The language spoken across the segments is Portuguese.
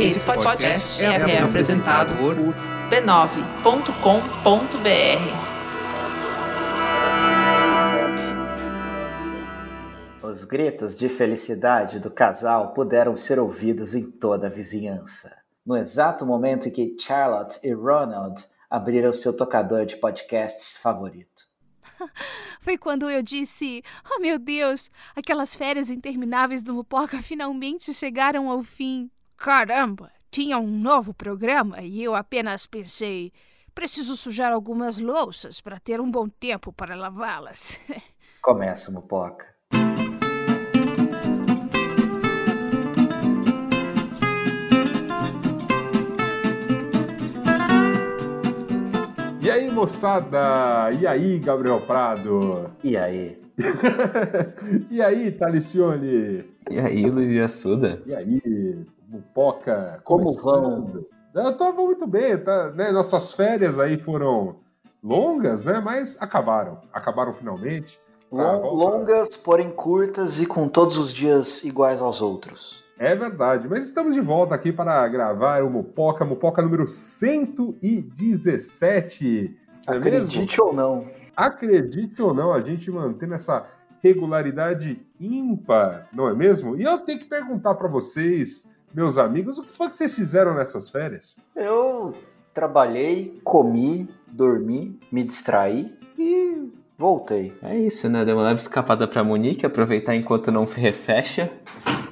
Esse podcast é, é apresentado por b9.com.br. Os gritos de felicidade do casal puderam ser ouvidos em toda a vizinhança. No exato momento em que Charlotte e Ronald abriram seu tocador de podcasts favorito. Foi quando eu disse: Oh meu Deus, aquelas férias intermináveis do Mupoca finalmente chegaram ao fim. Caramba, tinha um novo programa e eu apenas pensei: preciso sujar algumas louças para ter um bom tempo para lavá-las. Começa, Mupoca. E aí, moçada? E aí, Gabriel Prado? E aí? e aí, Talicione? E aí, Luiz Assuda? E aí, Mupoca, Como começando. Eu tô muito bem, tá, né? Nossas férias aí foram longas, né? Mas acabaram, acabaram finalmente. Long, longas, porém curtas e com todos os dias iguais aos outros. É verdade, mas estamos de volta aqui para gravar o Mupoca, Mupoca número 117. Não é Acredite mesmo? ou não. Acredite ou não, a gente mantendo essa regularidade ímpar, não é mesmo? E eu tenho que perguntar para vocês, meus amigos, o que foi que vocês fizeram nessas férias? Eu trabalhei, comi, dormi, me distraí e voltei. É isso, né? Deu uma leve escapada pra Monique, aproveitar enquanto não refecha.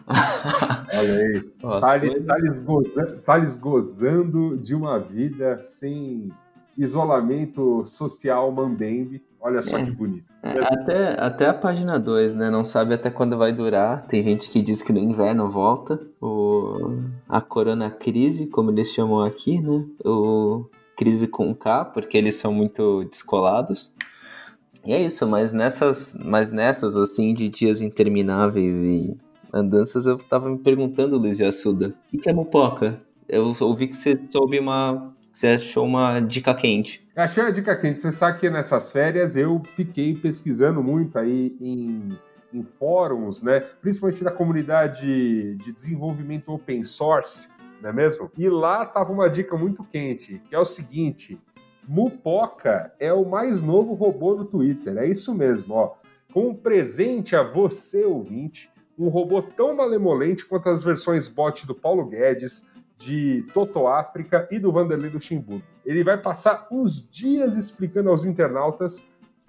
Olha aí. Thales. Thales gozando, Thales gozando de uma vida sem isolamento social mambembe. Olha só É. que bonito. É, até, até a página 2, né? Não sabe até quando vai durar. Tem gente que diz que no inverno volta. O, a corona crise, como eles chamam aqui, né? O crise com K, porque eles são muito descolados. E é isso, mas nessas, mas nessas assim, de dias intermináveis e andanças, eu tava me perguntando, Luiz Assuda, o que é mupoca? Eu ouvi que você soube uma. Você achou uma dica quente. Achei a dica quente. Sabe que nessas férias eu fiquei pesquisando muito aí em, em fóruns, né? Principalmente da comunidade de desenvolvimento open source, não é mesmo? E lá tava uma dica muito quente, que é o seguinte: Mupoca é o mais novo robô do Twitter. É isso mesmo, ó. Com um presente a você, ouvinte, um robô tão malemolente quanto as versões bot do Paulo Guedes, de Toto África e do Vanderlei Luxemburgo. Ele vai passar uns dias explicando aos internautas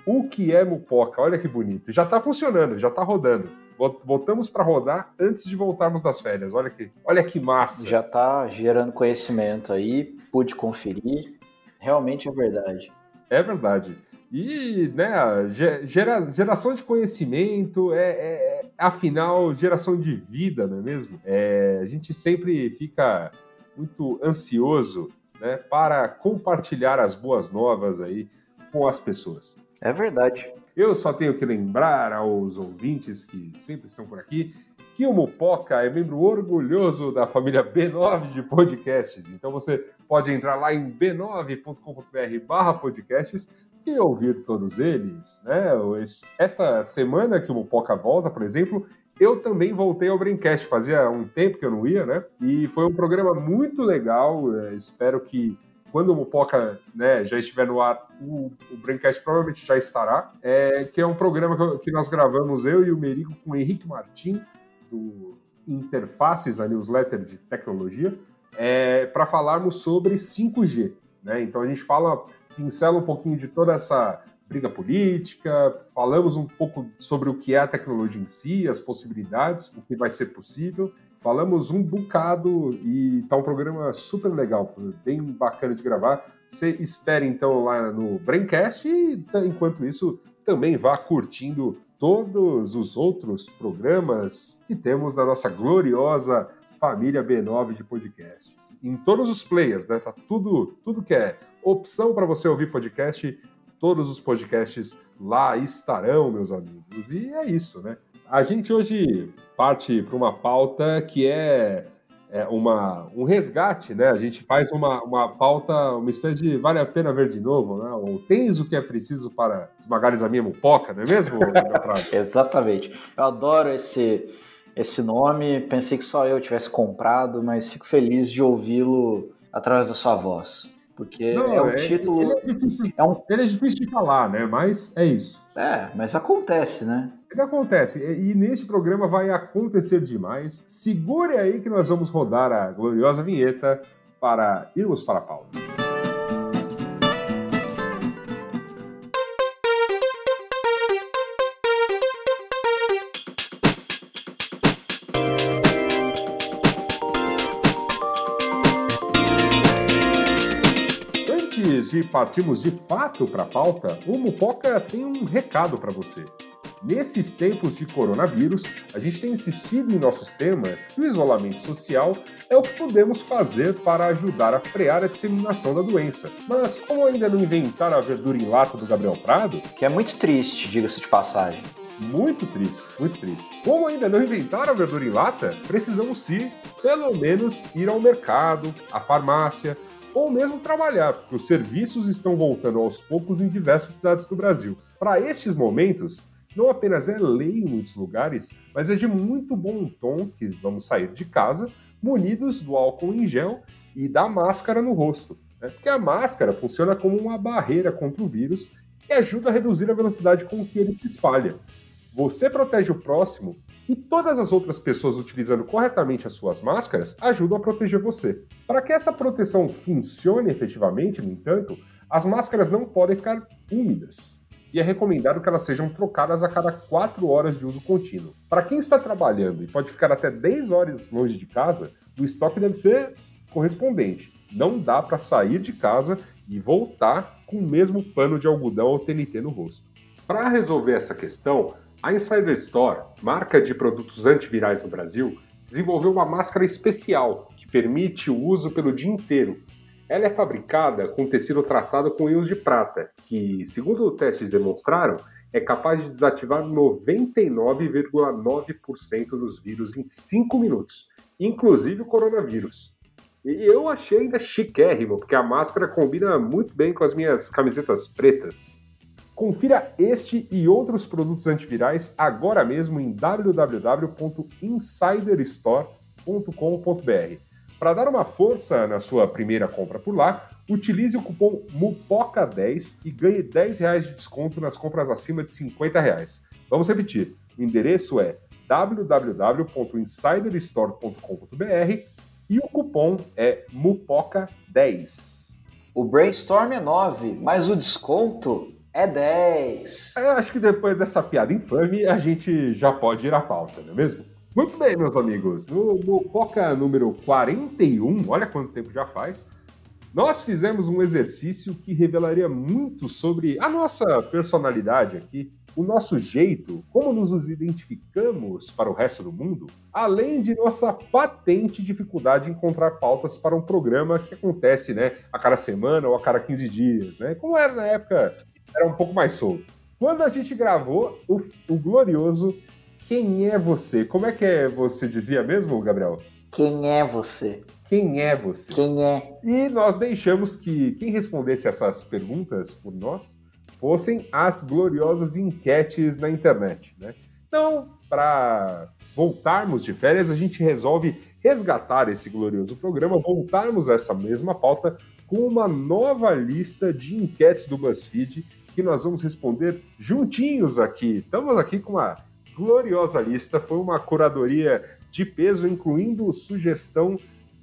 o que é Mupoca. Olha que bonito. Já está funcionando, já está rodando. Vol- Voltamos para rodar antes de voltarmos das férias. Olha que, olha que massa. Já tá gerando conhecimento aí, pude conferir. Realmente é verdade. É verdade. E, né, ge- gera- geração de conhecimento é, é- é, afinal, geração de vida, não é mesmo? É, a gente sempre fica muito ansioso, né, para compartilhar as boas novas aí com as pessoas. É verdade. Eu só tenho que lembrar aos ouvintes que sempre estão por aqui que o Mupoca é membro orgulhoso da família B9 de podcasts. Então você pode entrar lá em b9.com.br barra podcasts e ouvir todos eles. Né? Es- Esta semana que o Mupoca volta, por exemplo, eu também voltei ao Braincast. Fazia um tempo que eu não ia, né? E foi um programa muito legal. Eh, Espero que quando o Mupoca né, já estiver no ar, o, o Braincast provavelmente já estará. É, que é um programa que, que nós gravamos, eu e o Merigo, com o Henrique Martim, do Interfaces, a newsletter de tecnologia, para falarmos sobre 5G. Né? Então a gente fala, pincela um pouquinho de toda essa briga política, falamos um pouco sobre o que é a tecnologia em si, as possibilidades, o que vai ser possível. Falamos um bocado e tá um programa super legal, bem bacana de gravar. Você espere então lá no Braincast e enquanto isso também vá curtindo todos os outros programas que temos na nossa gloriosa família B9 de podcasts. Em todos os players, né? Tá tudo, tudo que é opção para você ouvir podcast, todos os podcasts lá estarão, meus amigos. E é isso, né? A gente hoje parte para uma pauta que é, é, uma, um resgate, né? A gente faz uma, uma pauta, uma espécie de vale a pena ver de novo, né? Ou tens o que é preciso para esmagares a minha mupoca, não é mesmo, Exatamente. Eu adoro esse esse nome. Pensei que só eu tivesse comprado, mas fico feliz de ouvi-lo através da sua voz. Porque Não, é um é, título. Ele é, difícil, é um... ele é difícil de falar, né? Mas é isso. É, mas acontece, né? Ele acontece. E, e nesse programa vai acontecer demais. Segure aí que nós vamos rodar a gloriosa vinheta para irmos para a pauta. Antes de partirmos de fato para a pauta, o Mupoca tem um recado para você. Nesses tempos de coronavírus, a gente tem insistido em nossos temas que o isolamento social é o que podemos fazer para ajudar a frear a disseminação da doença. Mas como ainda não inventaram a verdura em lata do Gabriel Prado? Que é muito triste, diga-se de passagem. Muito triste, muito triste. Como ainda não inventaram a verdura em lata, precisamos sim, pelo menos, ir ao mercado, à farmácia, ou mesmo trabalhar, porque os serviços estão voltando aos poucos em diversas cidades do Brasil. Para estes momentos, não apenas é lei em muitos lugares, mas é de muito bom tom que vamos sair de casa munidos do álcool em gel e da máscara no rosto. Né? Porque a máscara funciona como uma barreira contra o vírus e ajuda a reduzir a velocidade com que ele se espalha. Você protege o próximo e todas as outras pessoas utilizando corretamente as suas máscaras ajudam a proteger você. Para que essa proteção funcione efetivamente, no entanto, as máscaras não podem ficar úmidas. E é recomendado que elas sejam trocadas a cada 4 horas de uso contínuo. Para quem está trabalhando e pode ficar até 10 horas longe de casa, o estoque deve ser correspondente. Não dá para sair de casa e voltar com o mesmo pano de algodão ou TNT no rosto. Para resolver essa questão, a Insider Store, marca de produtos antivirais no Brasil, desenvolveu uma máscara especial que permite o uso pelo dia inteiro. Ela é fabricada com tecido tratado com íons de prata, que, segundo testes demonstraram, é capaz de desativar 99,9% dos vírus em 5 minutos, inclusive o coronavírus. E eu achei ainda chiquérrimo, porque a máscara combina muito bem com as minhas camisetas pretas. Confira este e outros produtos antivirais agora mesmo em www.insiderstore.com.br. Para dar uma força na sua primeira compra por lá, utilize o cupom MUPOCA10 e ganhe 10 reais de desconto nas compras acima de 50 reais. Vamos repetir, o endereço é www.insiderstore.com.br e o cupom é MUPOCA10. O brainstorm é 9, mas o desconto é 10. Eu acho que depois dessa piada infame, a gente já pode ir à pauta, não é mesmo? Muito bem, meus amigos. No, no Poca número 41, olha quanto tempo já faz, nós fizemos um exercício que revelaria muito sobre a nossa personalidade aqui, o nosso jeito, como nos identificamos para o resto do mundo, além de nossa patente dificuldade em encontrar pautas para um programa que acontece né, a cada semana ou a cada 15 dias, né? Como era na época, era um pouco mais solto. Quando a gente gravou o, o glorioso Quem é Você? Como é que é, você dizia mesmo, Gabriel? Quem é você? Quem é você? Quem é? E nós deixamos que quem respondesse essas perguntas por nós fossem as gloriosas enquetes na internet, né? Então, para voltarmos de férias, a gente resolve resgatar esse glorioso programa, voltarmos a essa mesma pauta com uma nova lista de enquetes do BuzzFeed que nós vamos responder juntinhos aqui. Estamos aqui com uma gloriosa lista, foi uma curadoria de peso, incluindo sugestão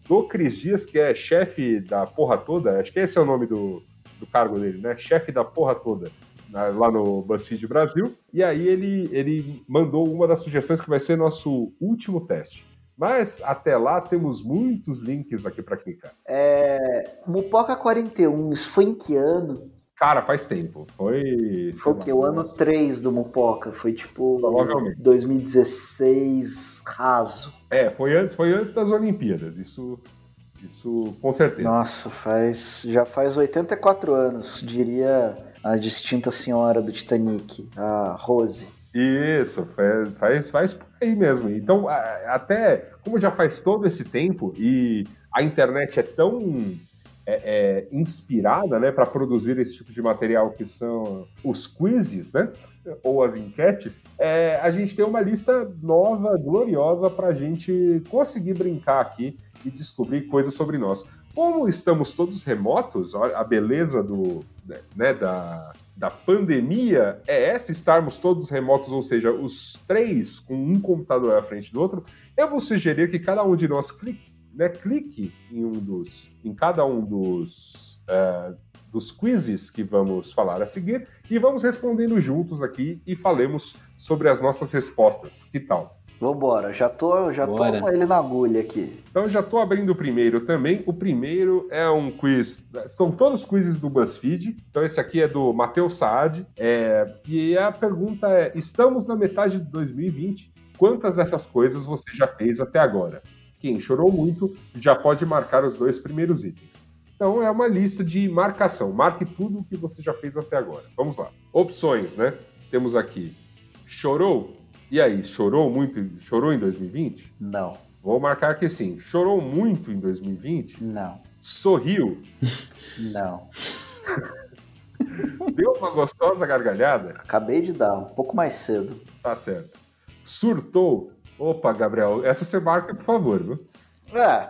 do Cris Dias, que é chefe da porra toda, acho que esse é o nome do, do cargo dele, né? Chefe da porra toda, lá no BuzzFeed Brasil. E aí ele, ele mandou uma das sugestões que vai ser nosso último teste. Mas até lá temos muitos links aqui para clicar. É, Mupoca 41, isso foi em que ano? Cara, faz tempo. Foi. Foi o quê? O ano 3 do Mupoca. Foi tipo. Provavelmente. 2016 raso. É, foi antes, foi antes das Olimpíadas. Isso, isso com certeza. Nossa, faz. Já faz 84 anos, diria a distinta senhora do Titanic, a Rose. Isso, faz, faz, faz por aí mesmo. Então, até como já faz todo esse tempo e a internet é tão é, é, inspirada né, para produzir esse tipo de material que são os quizzes, né? Ou as enquetes, é, a gente tem uma lista nova, gloriosa, para a gente conseguir brincar aqui e descobrir coisas sobre nós. Como estamos todos remotos, a beleza do, né, da, da pandemia é essa, estarmos todos remotos, ou seja, os três com um computador à frente do outro, eu vou sugerir que cada um de nós clique, né, clique em um dos, em cada um dos, eh, dos quizzes que vamos falar a seguir e vamos respondendo juntos aqui e falemos sobre as nossas respostas. Que tal? Vambora, já tô, já tô Bora. com ele na agulha aqui. Então eu já estou abrindo o primeiro também. O primeiro é um quiz. São todos quizzes do BuzzFeed. Então esse aqui é do Matheus Saad. É, e a pergunta é: estamos na metade de 2020. Quantas dessas coisas você já fez até agora? Quem chorou muito já pode marcar os dois primeiros itens. Então é uma lista de marcação. Marque tudo o que você já fez até agora. Vamos lá. Opções, né? Temos aqui: chorou? E aí, chorou muito? Chorou em 2020? Não, Vou marcar que sim. Chorou muito em 2020? não, Sorriu? não. Deu uma gostosa gargalhada? Acabei de dar, um pouco mais cedo. Tá certo. Surtou? Opa, Gabriel, essa você marca, por favor, viu? É,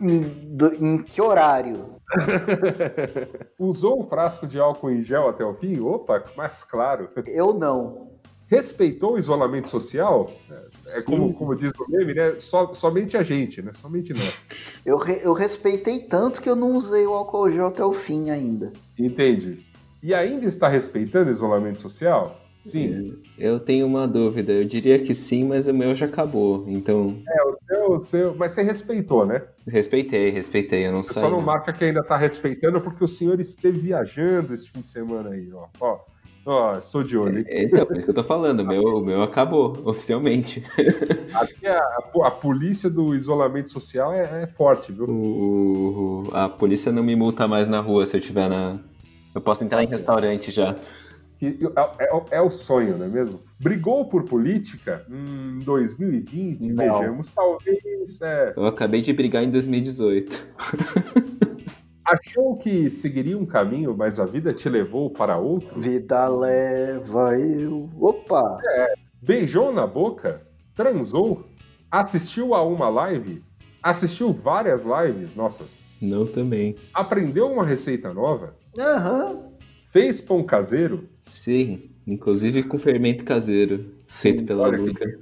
em, em- que horário? Usou um frasco de álcool em gel até o fim? Opa, mais claro. Eu não. Respeitou o isolamento social? É, é como, como diz o meme, né? Só- somente a gente, né? Somente nós. Eu, re- eu respeitei tanto que eu não usei o álcool gel até o fim ainda. Entende? E ainda está respeitando o isolamento social? Sim. Eu tenho uma dúvida. Eu diria que sim, mas o meu já acabou. Então, É, o seu, o seu. Mas você respeitou, né? respeitei, respeitei. Eu não saí. só não não. marca que ainda tá respeitando porque o senhor esteve viajando esse fim de semana aí, ó. Ó, ó estou de olho. É, Então, por isso que eu tô falando. O meu, o meu acabou, oficialmente. Aqui a, a, polícia do isolamento social é, é forte, viu? O, o- a polícia não me multa mais na rua se eu tiver na. Eu posso entrar em restaurante já. Que é, é- é o sonho, não é mesmo? Brigou por política em 2020? Não. Vejamos, talvez. é, Eu acabei de brigar em 2018. achou que seguiria um caminho, mas a vida te levou para outro? Vida leva eu. Opa! Beijou na boca? Transou? Assistiu a uma live? Assistiu várias lives? Nossa. Não também. Aprendeu uma receita nova? Aham. Fez pão caseiro? Sim, inclusive com fermento caseiro, feito pela olha que- Luca.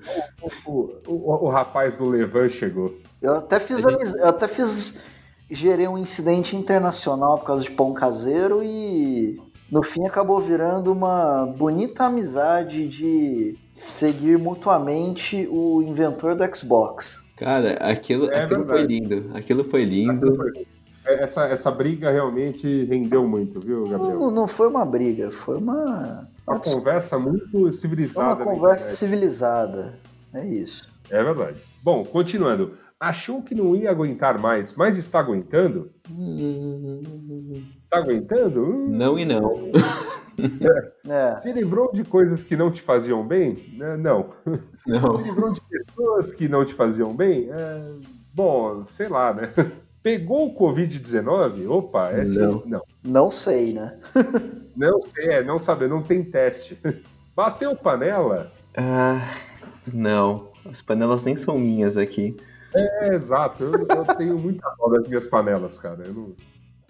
O, o- o rapaz do Levan chegou. Eu até fiz, amiz- eu até fiz, gerei um incidente internacional por causa de pão caseiro e no fim acabou virando uma bonita amizade de seguir mutuamente o inventor do Xbox. Cara, aquilo, É aquilo foi verdade. lindo. Aquilo foi lindo. É, Essa, essa briga realmente rendeu muito, viu, Gabriel? Não, não foi uma briga, foi uma, Uma conversa muito foi uma civilizada. conversa civilizada. É isso. É verdade. Bom, continuando. Achou que não ia aguentar mais, mas está aguentando? Está aguentando? Hum, Não e não. É. Se livrou de coisas que não te faziam bem? Né, Não. Se Não. livrou de pessoas que não te faziam bem? É, bom, sei lá, né? Pegou o Covid-19? Opa, essa Não. não. Não sei, né? Não sei, é, não sabe, não tem teste. Bateu panela? Ah, não. As panelas nem são minhas aqui. É, exato. Eu, eu tenho muita dó das minhas panelas, cara. Eu não,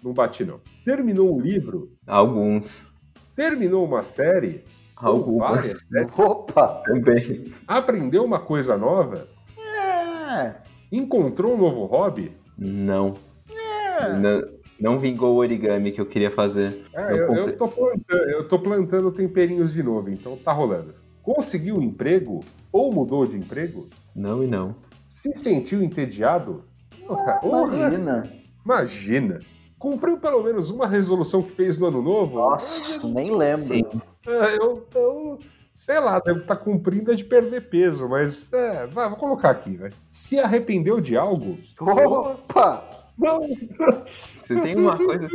não bati, não. Terminou um livro? Alguns. Terminou uma série? Algumas várias, né? Opa! também. Aprendeu uma coisa nova? É. Encontrou um novo hobby? Não. Não, não vingou o origami que eu queria fazer. É, eu, eu, tô plantando, eu tô plantando temperinhos de novo, então tá rolando. Conseguiu um emprego? Ou mudou de emprego? Não e não. Se sentiu entediado? Porra, Imagina. Imagina. cumpriu pelo menos uma resolução que fez no ano novo? Nossa, nem lembro. Sim. É, eu, eu sei lá, deve estar cumprindo a de perder peso, mas é, vai, vou colocar aqui, velho. Se arrependeu de algo? Opa! Não, Se tem uma coisa.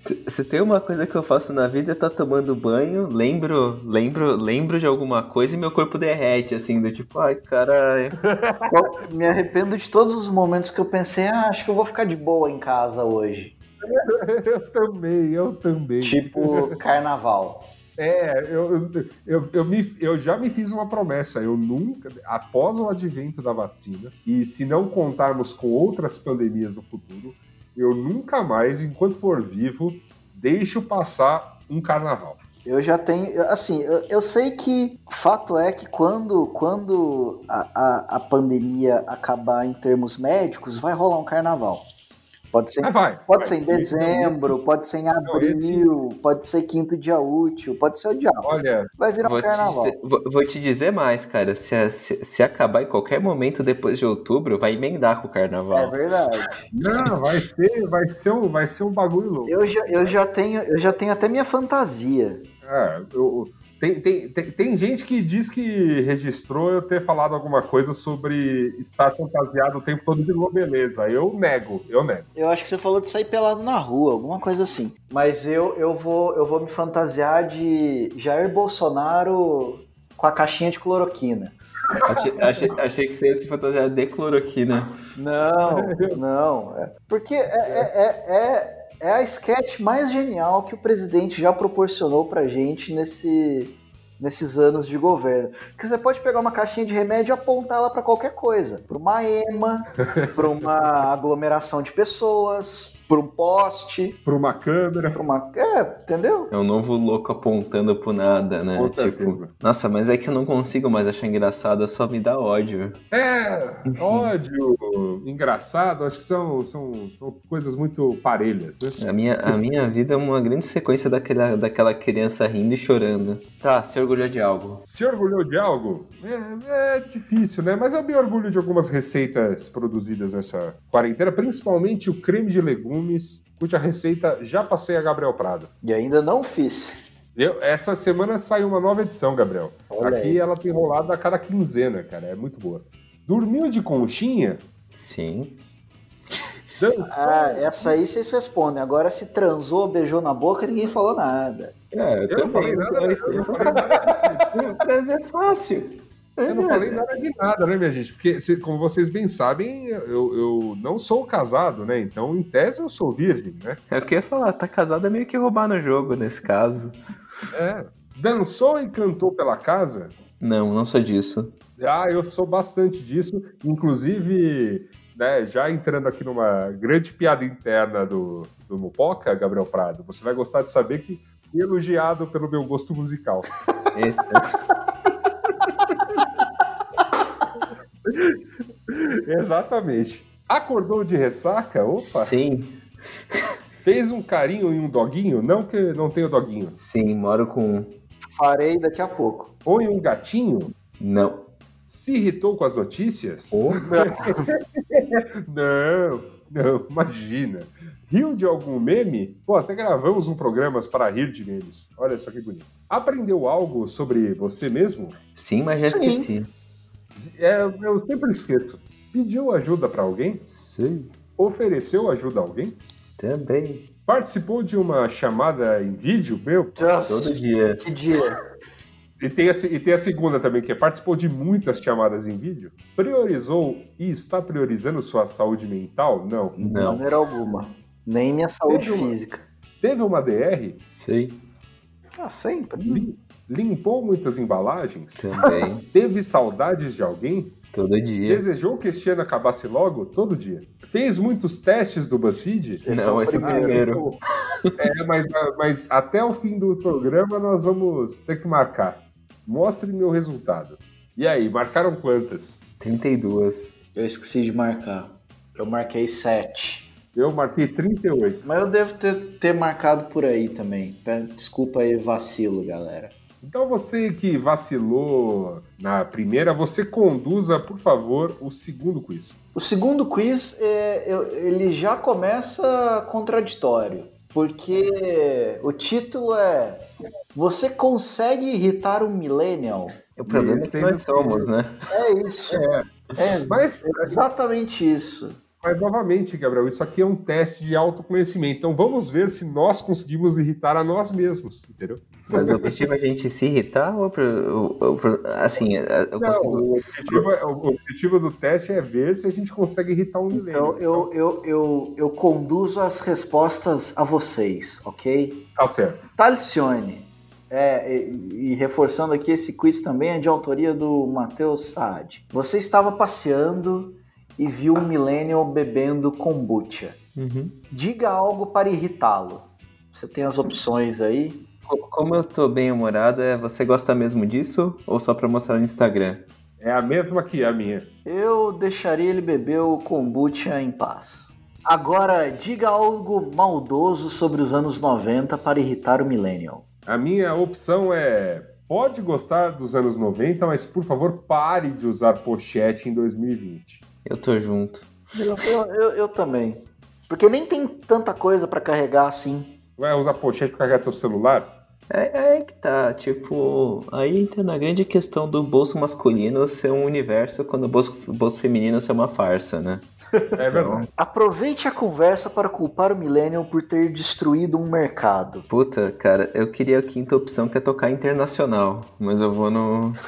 Se, se tem uma coisa que eu faço na vida é tá tomando banho, lembro, lembro, lembro de alguma coisa e meu corpo derrete, assim, do tipo, ai, caralho. Me arrependo de todos os momentos que eu pensei, ah, acho que eu vou ficar de boa em casa hoje. eu também, eu também. Tipo, carnaval. É, eu, eu, eu, me, eu já me fiz uma promessa. Eu nunca, após o advento da vacina, e se não contarmos com outras pandemias no futuro, eu nunca mais, enquanto for vivo, deixo passar um carnaval. Eu já tenho, assim, eu, eu sei que fato é que quando, quando a, a, a pandemia acabar em termos médicos, vai rolar um carnaval. Pode ser, Ah, vai. pode vai. ser em dezembro, pode ser em abril, pode ser quinto dia útil, pode ser o diabo. Olha, Vai virar um Vou te, carnaval. dizer, vou, vou te dizer mais, cara. Se, se, se acabar em qualquer momento depois de outubro, vai emendar com o É carnaval. verdade. não, vai ser, vai ser um, vai ser um bagulho louco. Eu já, eu já tenho, eu já tenho até minha fantasia. É, eu- tem, tem, tem, tem gente que diz que registrou eu ter falado alguma coisa sobre estar fantasiado o tempo todo de beleza. Eu nego, eu nego. Eu acho que você falou de sair pelado na rua, alguma coisa assim. Mas eu, eu vou eu vou me fantasiar de Jair Bolsonaro com a caixinha de cloroquina. Achei, achei, achei que você ia se fantasiar de cloroquina. Não, não. é- Porque é, é, é, é, é a sketch mais genial que o presidente já proporcionou pra gente nesse, nesses anos de governo. Porque você pode pegar uma caixinha de remédio e apontar ela pra qualquer coisa. Pra uma ema, pra uma aglomeração de pessoas, pra um poste, Pra uma câmera. pra uma... É, entendeu? É o novo louco apontando pro nada, né? Com tipo, certeza. nossa, mas é que eu não consigo mais achar engraçado, só me dá ódio. É, ódio, engraçado, acho que são, são, são coisas muito parelhas, né? A minha, a minha vida é uma grande sequência daquela, daquela criança rindo e chorando. Tá, se orgulhou de algo. Se orgulhou de algo? É, é difícil, né? Mas eu me orgulho de algumas receitas produzidas nessa quarentena, principalmente o creme de legumes, cuja receita já passei a Gabriel Prado. E ainda não fiz. Eu, essa semana saiu uma nova edição, Gabriel. Olha Aqui aí. ela tem rolado a cada quinzena, cara. É muito boa. Dormiu de conchinha? Sim. Ah, essa aí vocês respondem. Agora, se transou, beijou na boca, ninguém falou nada. É, Eu eu não falei nada, É fácil. Eu não falei nada de nada, né, minha gente? Porque, se- como vocês bem sabem, eu, eu não sou casado, né? Então, em tese, eu sou virgem, né? É o que eu ia falar, tá casado é meio que roubar no jogo nesse caso. É. Dançou e cantou pela casa? Não, não sou disso. Ah, eu sou bastante disso. Inclusive, né, já entrando aqui numa grande piada interna do, do Mupoca, Gabriel Prado, você vai gostar de saber que fui elogiado pelo meu gosto musical. Eita. Exatamente. Acordou de ressaca? Opa! Sim, Fez um carinho em um doguinho? Não que não tenha doguinho. sim, moro com. Farei daqui a pouco. Ou em um gatinho? Não. Se irritou com as notícias? não, não, imagina. Riu de algum meme? Pô, até gravamos um programa para rir de memes. Olha só que bonito. Aprendeu algo sobre você mesmo? Sim, mas já Sim. esqueci. É, eu sempre esqueço. Pediu ajuda para alguém? Sim. Ofereceu ajuda a alguém? Também. Participou de uma chamada em vídeo? Meu, Todo dia. Que dia? E tem, a, e tem a segunda também, que é participou de muitas chamadas em vídeo. Priorizou e está priorizando sua saúde mental? Não. De Não. maneira alguma. Nem minha saúde Teve uma- física. Teve uma DR? Sei. Ah, sempre. Lim- Limpou muitas embalagens? Também. Teve saudades de alguém? Todo dia. Desejou que este ano acabasse logo? Todo dia. Fez muitos testes do BuzzFeed? Esse é Não, o esse é o primeiro. primeiro. É, mas, mas até o fim do programa nós vamos ter que marcar. Mostre meu resultado. E aí, marcaram quantas? 32. Eu esqueci de marcar. Eu marquei 7. Eu marquei 38. Mas eu devo ter, ter marcado por aí também. Desculpa aí, vacilo, galera. Então você que vacilou na primeira, você conduza, por favor, o segundo quiz. O segundo quiz, é, eu- ele já começa contraditório, porque o título é Você consegue irritar um millennial? O problema é que nós somos, né? É isso. É, É, mas, exatamente isso. Mas novamente, Gabriel, isso aqui é um teste de autoconhecimento. Então vamos ver se nós conseguimos irritar a nós mesmos, entendeu? Mas o objetivo é a gente se irritar ou, pro- ou- assim, Não, consigo... o objetivo, é- o objetivo do teste é ver se a gente consegue irritar um milênio. Então eu, eu, eu, eu conduzo as respostas a vocês, ok? Tá certo. Talcione, é, e, e reforçando aqui, esse quiz também é de autoria do Matheus Saad. Você estava passeando e viu um millennial bebendo kombucha. Uhum. Diga algo para irritá-lo. Você tem as opções aí. Co- Como eu tô bem humorado, é você gosta mesmo disso ou só pra mostrar no Instagram? É a mesma que a minha. Eu deixaria ele beber o kombucha em paz. Agora, diga algo maldoso sobre os anos 90 para irritar o millennial. A minha opção é. Pode gostar dos anos 90, mas por favor pare de usar pochete em 2020. Eu tô junto. Eu, eu, eu- também. Porque nem tem tanta coisa para carregar assim. Vai usar pochete pra carregar teu celular? É, é que tá, tipo, aí entra na grande questão do bolso masculino ser um universo quando o bolso, o bolso feminino ser uma farsa, né? É verdade. Aproveite a conversa para culpar o millennial por ter destruído um mercado. Puta, cara, eu queria a quinta opção que é tocar internacional, mas eu vou no.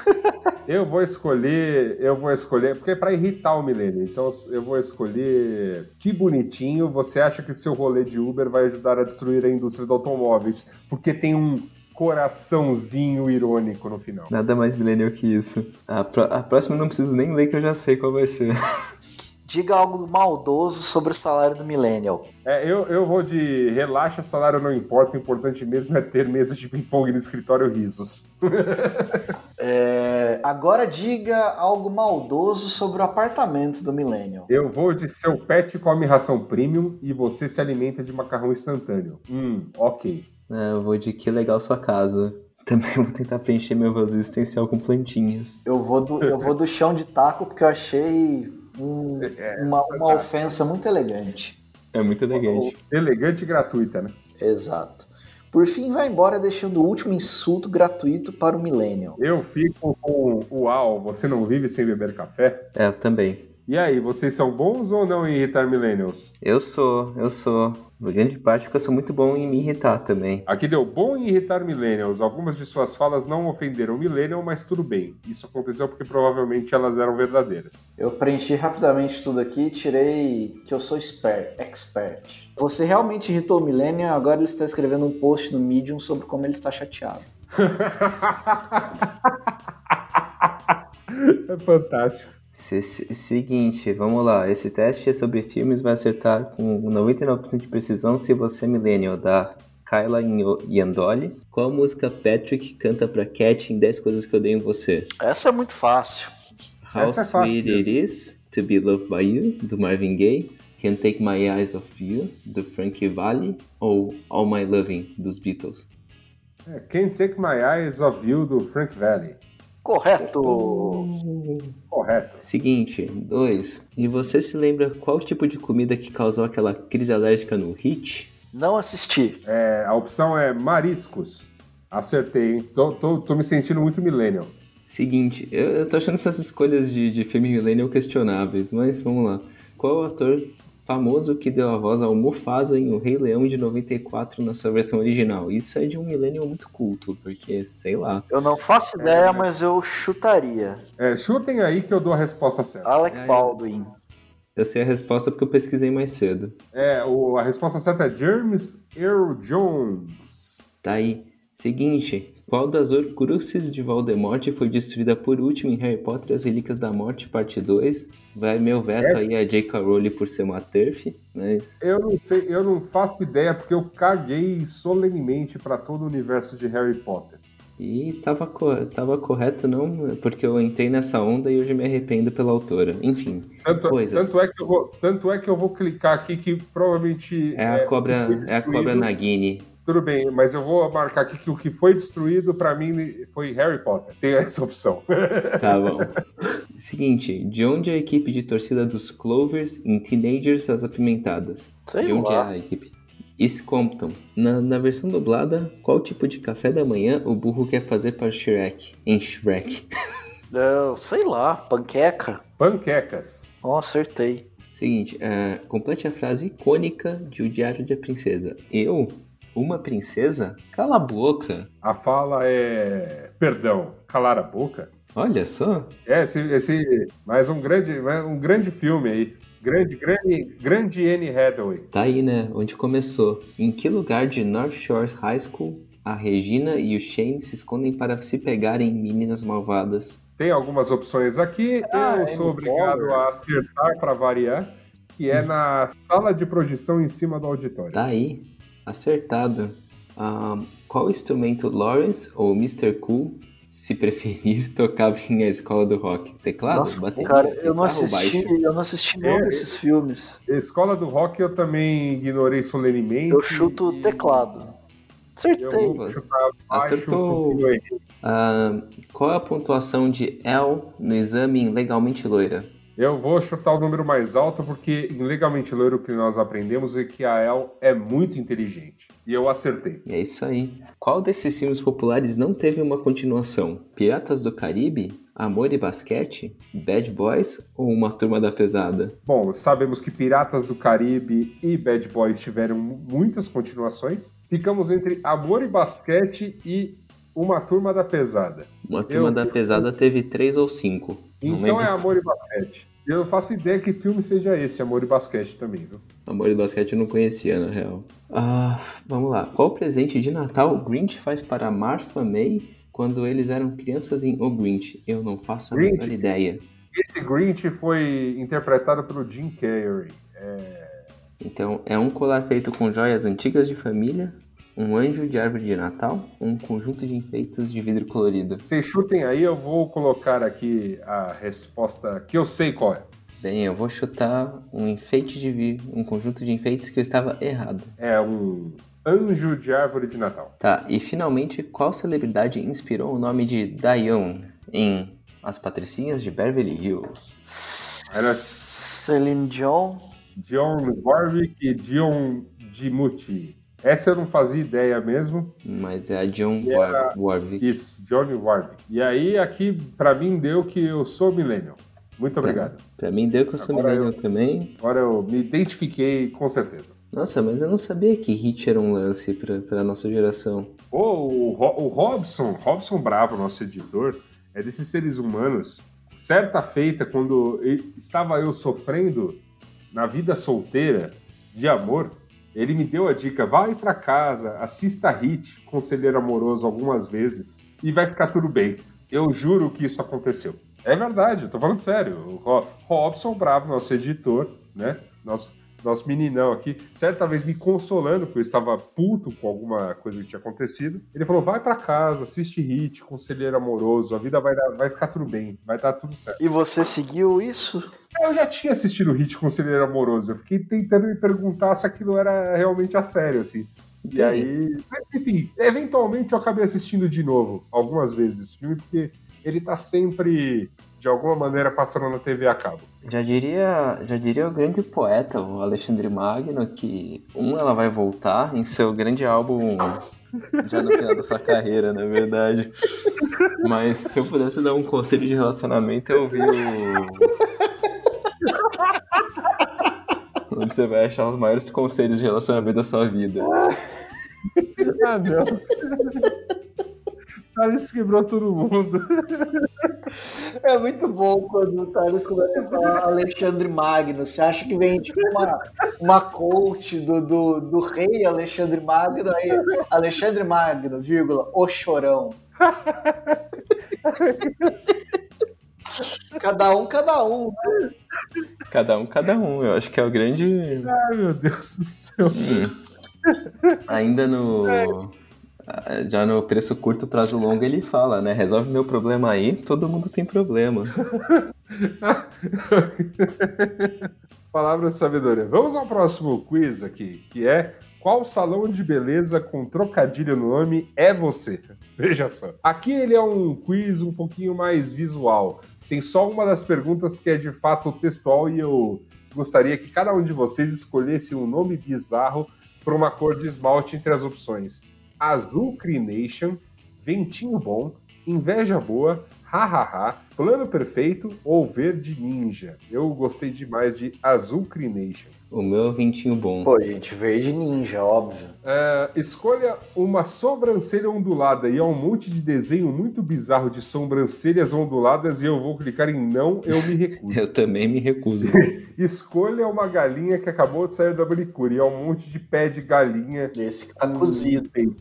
Eu vou escolher. Eu vou escolher. Porque é pra irritar o milênio. Então eu vou escolher. Que bonitinho. Você acha que seu rolê de Uber vai ajudar a destruir a indústria de automóveis? Porque tem um coraçãozinho irônico no final. Nada mais millennial que isso. A, a próxima eu não preciso nem ler que eu já sei qual vai ser. Diga algo maldoso sobre o salário do millennial. É, eu, eu vou de relaxa, salário não importa, o importante mesmo é ter mesas de ping-pong no escritório risos. É, agora diga algo maldoso sobre o apartamento do millennial. Eu vou de seu pet come ração premium e você se alimenta de macarrão instantâneo. Hum, ok. É, eu vou de que legal sua casa. Também vou tentar preencher meu vazio existencial com plantinhas. Eu vou do, eu vou do chão de taco porque eu achei um- uma, uma ofensa muito elegante. É muito elegante. Elegante e gratuita, né? Exato. Por fim, vai embora deixando o último insulto gratuito para o millennial. Eu fico com uau, você não vive sem beber café? É, eu também. E aí, vocês são bons ou não em irritar millennials? Eu sou, eu sou. Por grande parte porque eu sou muito bom em me irritar também. Aqui deu bom em irritar millennials. Algumas de suas falas não ofenderam millennial, mas tudo bem. Isso aconteceu porque provavelmente elas eram verdadeiras. Eu preenchi rapidamente tudo aqui e tirei que eu sou expert, expert. Você realmente irritou o millennial, agora ele está escrevendo um post no Medium sobre como ele está chateado. é fantástico. Se- se- seguinte, vamos lá. Esse teste é sobre filmes, vai acertar com 99% de precisão se você é millennial, da Kyla Yandoli. Qual música Patrick canta pra Cat em 10 coisas que eu odeio em você? Essa é muito fácil. How Essa é Sweet. It Is to Be Loved by You, do Marvin Gaye. Can't Take My Eyes Off You, do Frankie Valli. Ou All My Loving, dos Beatles. É, Can't Take My Eyes Off You, do Frank Valley. Correto. Correto. Seguinte, dois. E você se lembra qual tipo de comida que causou aquela crise alérgica no Hit? Não assisti. É, a opção é mariscos. Acertei, hein? Tô, tô, tô me sentindo muito millennial. Seguinte, eu, eu tô achando essas escolhas de, de filme millennial questionáveis, mas vamos lá. Qual o ator famoso que deu a voz ao Mufasa em O Rei Leão de 94 na sua versão original? Isso é de um millennial muito culto, porque, sei lá. Eu não faço ideia, mas eu chutaria. É, chutem aí que eu dou a resposta certa. Alec Aí. Baldwin. Eu sei a resposta porque eu pesquisei mais cedo. É, o- a resposta certa é James Earl Jones. Tá aí. Seguinte, qual das Horcruxes de Voldemort foi destruída por último em Harry Potter e as Relíquias da Morte, parte 2? Vai meu veto aí a J.K. Rowling por ser uma TERF, mas... Eu não sei, eu não faço ideia porque eu caguei solenemente pra todo o universo de Harry Potter. E tava, co- tava correto não, porque eu entrei nessa onda e hoje me arrependo pela autora. Enfim, Tanto, Coisas. tanto é que eu vou, tanto é que eu vou clicar aqui que provavelmente é a cobra, é a cobra Nagini. Tudo bem, mas eu vou marcar aqui que o que foi destruído pra mim foi Harry Potter. Tem essa opção. Tá bom. Seguinte, de onde é a equipe de torcida dos Clovers em Teenagers as Apimentadas? Sei de onde lá. é a equipe? East Compton. Na, na versão dublada, qual tipo de café da manhã o burro quer fazer para Shrek? Em Shrek. Não, sei lá, panqueca. Panquecas. Ó, acertei. Seguinte, é, complete a frase icônica de O Diário da Princesa. Eu, uma princesa? Cala a boca. A fala é. Perdão, calar a boca? Olha só. É, esse, esse. Mais um grande, mais um grande filme aí. Grande, grande, grande Anne Hathaway. Tá aí, né? Onde começou. Em que lugar de North Shores High School a Regina e o Shane se escondem para se pegarem meninas malvadas? Tem algumas opções aqui. Ah, eu sou obrigado a acertar para variar. Que é na sala de projeção em cima do auditório. Tá aí. Acertado. Qual instrumento Lawrence ou Mr. Cool, se preferir, tocava em A Escola do Rock? Teclado? Nossa, Bateria? cara, eu não assisti, eu não assisti nenhum É, desses filmes. Escola do Rock eu também ignorei solenemente. Eu chuto e- teclado. Acertei. Acertou. Ah, qual é a pontuação de L no exame em Legalmente Loira? Eu vou chutar o número mais alto porque em Legalmente Loiro o que nós aprendemos é que a El é muito inteligente. E eu acertei. É isso aí. Qual desses filmes populares não teve uma continuação? Piratas do Caribe? Amor e Basquete? Bad Boys ou Uma Turma da Pesada? Bom, sabemos que Piratas do Caribe e Bad Boys tiveram muitas continuações. Ficamos entre Amor e Basquete e Uma Turma da Pesada. Uma Turma Eu- da Pesada teve três ou cinco. Não Então lembro. é Amor e Basquete. Eu não faço ideia que filme seja esse, Amor e Basquete também, viu? Amor e Basquete eu não conhecia, na real. Ah, vamos lá. Qual presente de Natal o Grinch faz para Martha May quando eles eram crianças em O Grinch? Eu não faço a Grinch? menor ideia. Esse Grinch foi interpretado pelo Jim Carrey. Então, é um colar feito com joias antigas de família, um anjo de árvore de Natal, um conjunto de enfeites de vidro colorido. Vocês chutem aí, eu vou colocar aqui a resposta que eu sei qual é. Bem, eu vou chutar um enfeite de vi- um conjunto de enfeites que eu estava errado. É um anjo de árvore de Natal. Tá, e finalmente, qual celebridade inspirou o nome de Diane em As Patricinhas de Beverly Hills? Era- Celine Dion. John Warwick e John Dimucci. Essa eu não fazia ideia mesmo. Mas é a John E War- Warwick. Isso, John Warwick. E aí, aqui, pra mim, deu que eu sou millennial. Muito obrigado. Pra mim deu que eu sou millennial também. Agora eu me identifiquei com certeza. Nossa, mas eu não sabia que hit era um lance pra, pra nossa geração. Pô, o, o Robson, Robson Bravo, nosso editor, é desses seres humanos. Certa feita, quando estava eu sofrendo na vida solteira de amor, ele me deu a dica: vai pra casa, assista Hit, Conselheiro Amoroso, algumas vezes, e vai ficar tudo bem. Eu juro que isso aconteceu. É verdade, eu tô falando sério. O Ro- Robson Bravo, nosso editor, né? Nosso, nosso meninão aqui, certa vez me consolando, porque eu estava puto com alguma coisa que tinha acontecido. Ele falou: vai pra casa, assiste Hit, Conselheiro Amoroso, a vida vai, dar- vai ficar tudo bem, vai dar tudo certo. E você seguiu isso? Eu já tinha assistido o Hit Conselheiro Amoroso, eu fiquei tentando me perguntar se aquilo era realmente a sério, assim. E aí, mas enfim, eventualmente eu acabei assistindo de novo, algumas vezes esse filme, porque ele tá sempre, de alguma maneira, passando na TV a cabo. Já diria, já diria o grande poeta, o Alexandre Magno, que um, ela vai voltar em seu grande álbum já no final da sua carreira, na verdade. Mas se eu pudesse dar um conselho de relacionamento, eu vi o. Onde você vai achar os maiores conselhos de relacionamento da sua vida. Ah, não. Thales quebrou todo mundo. É muito bom quando o Thales começa a falar Alexandre Magno. Você acha que vem tipo uma, uma coach do, do, do rei Alexandre Magno, aí Alexandre Magno, vírgula, o chorão. Cada um, cada um. né? Cada um, cada um. Eu acho que é o grande. Ai, meu Deus do céu. Hum. Ainda no. ah, já no preço curto, prazo longo, ele fala, né? Resolve meu problema aí, todo mundo tem problema. Palavras de sabedoria. Vamos ao próximo quiz aqui, que é qual salão de beleza com trocadilho no nome é você? Veja só. Aqui ele é um quiz um pouquinho mais visual. Tem só uma das perguntas que é de fato textual e eu gostaria que cada um de vocês escolhesse um nome bizarro para uma cor de esmalte entre as opções: Azul Crination, Ventinho Bom, Inveja Boa, Hahaha, Plano Perfeito ou Verde Ninja. Eu gostei demais de Azul Crination. O meu é ventinho bom. Pô, gente, verde ninja, óbvio. É, escolha uma sobrancelha ondulada e há um monte de desenho muito bizarro de sobrancelhas onduladas e eu vou clicar em não, eu me recuso. Eu também me recuso. Escolha uma galinha que acabou de sair da manicure e há um monte de pé de galinha. Esse que tá cozido. Um,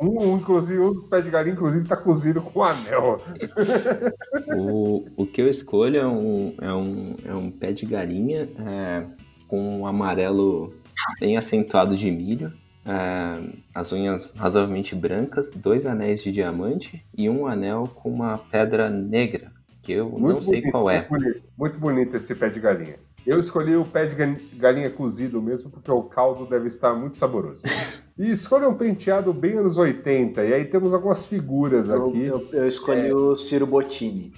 um, inclusive, um dos pés de galinha, inclusive, tá cozido com anel. o, o que eu escolho é um, é um, é um pé de galinha é, com um amarelo bem acentuado de milho, é, as unhas razoavelmente brancas, dois anéis de diamante e um anel com uma pedra negra, que eu Muito não sei bonito, qual é. Muito bonito, muito bonito esse pé de galinha. Eu escolhi o pé de ga- galinha cozido mesmo, porque o caldo deve estar muito saboroso. E escolha um penteado bem anos 80, e aí temos algumas figuras Eu, aqui. eu, eu escolhi o Ciro Bottini.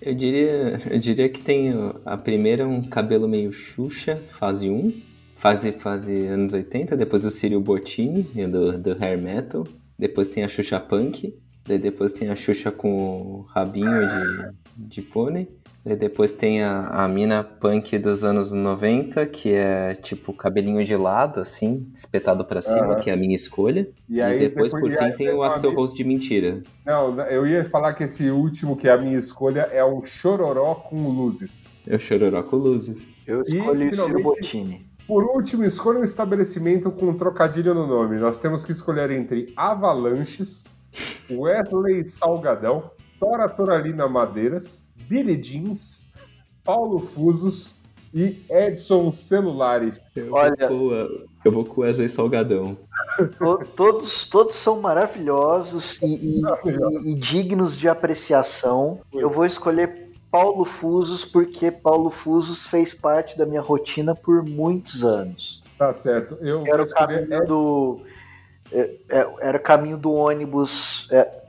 Eu diria, eu diria que tem a primeira um cabelo meio Xuxa, fase 1, fase, fase anos 80, depois o Círio Bottini, do, do hair metal, depois tem a Xuxa Punk, daí depois tem a Xuxa com o rabinho de, de pônei, daí depois tem a, a mina punk dos anos 90, que é tipo cabelinho de lado, assim, espetado pra cima, Aham. que é a minha escolha, E e, aí, depois, por e fim aí tem o Axel Rose de mentira. Não, eu ia falar que esse último, que é a minha escolha, é um chororó com luzes. Eu chororó com luzes. Eu E, escolhi o Ciro Bottini. Por último, escolha um estabelecimento com um trocadilho no nome. Nós temos que escolher entre Avalanches, Wesley Salgadão, Tora Toralina Madeiras, Billy Jeans, Paulo Fusos e Edson Celulares. Eu Olha- vou com, eu vou com Wesley Salgadão. To- todos, todos são maravilhosos e, e- e- e dignos de apreciação. Eu vou escolher Paulo Fusos porque Paulo Fusos fez parte da minha rotina por muitos anos. Tá certo. Eu Era o escolher caminho do, era o caminho do ônibus é,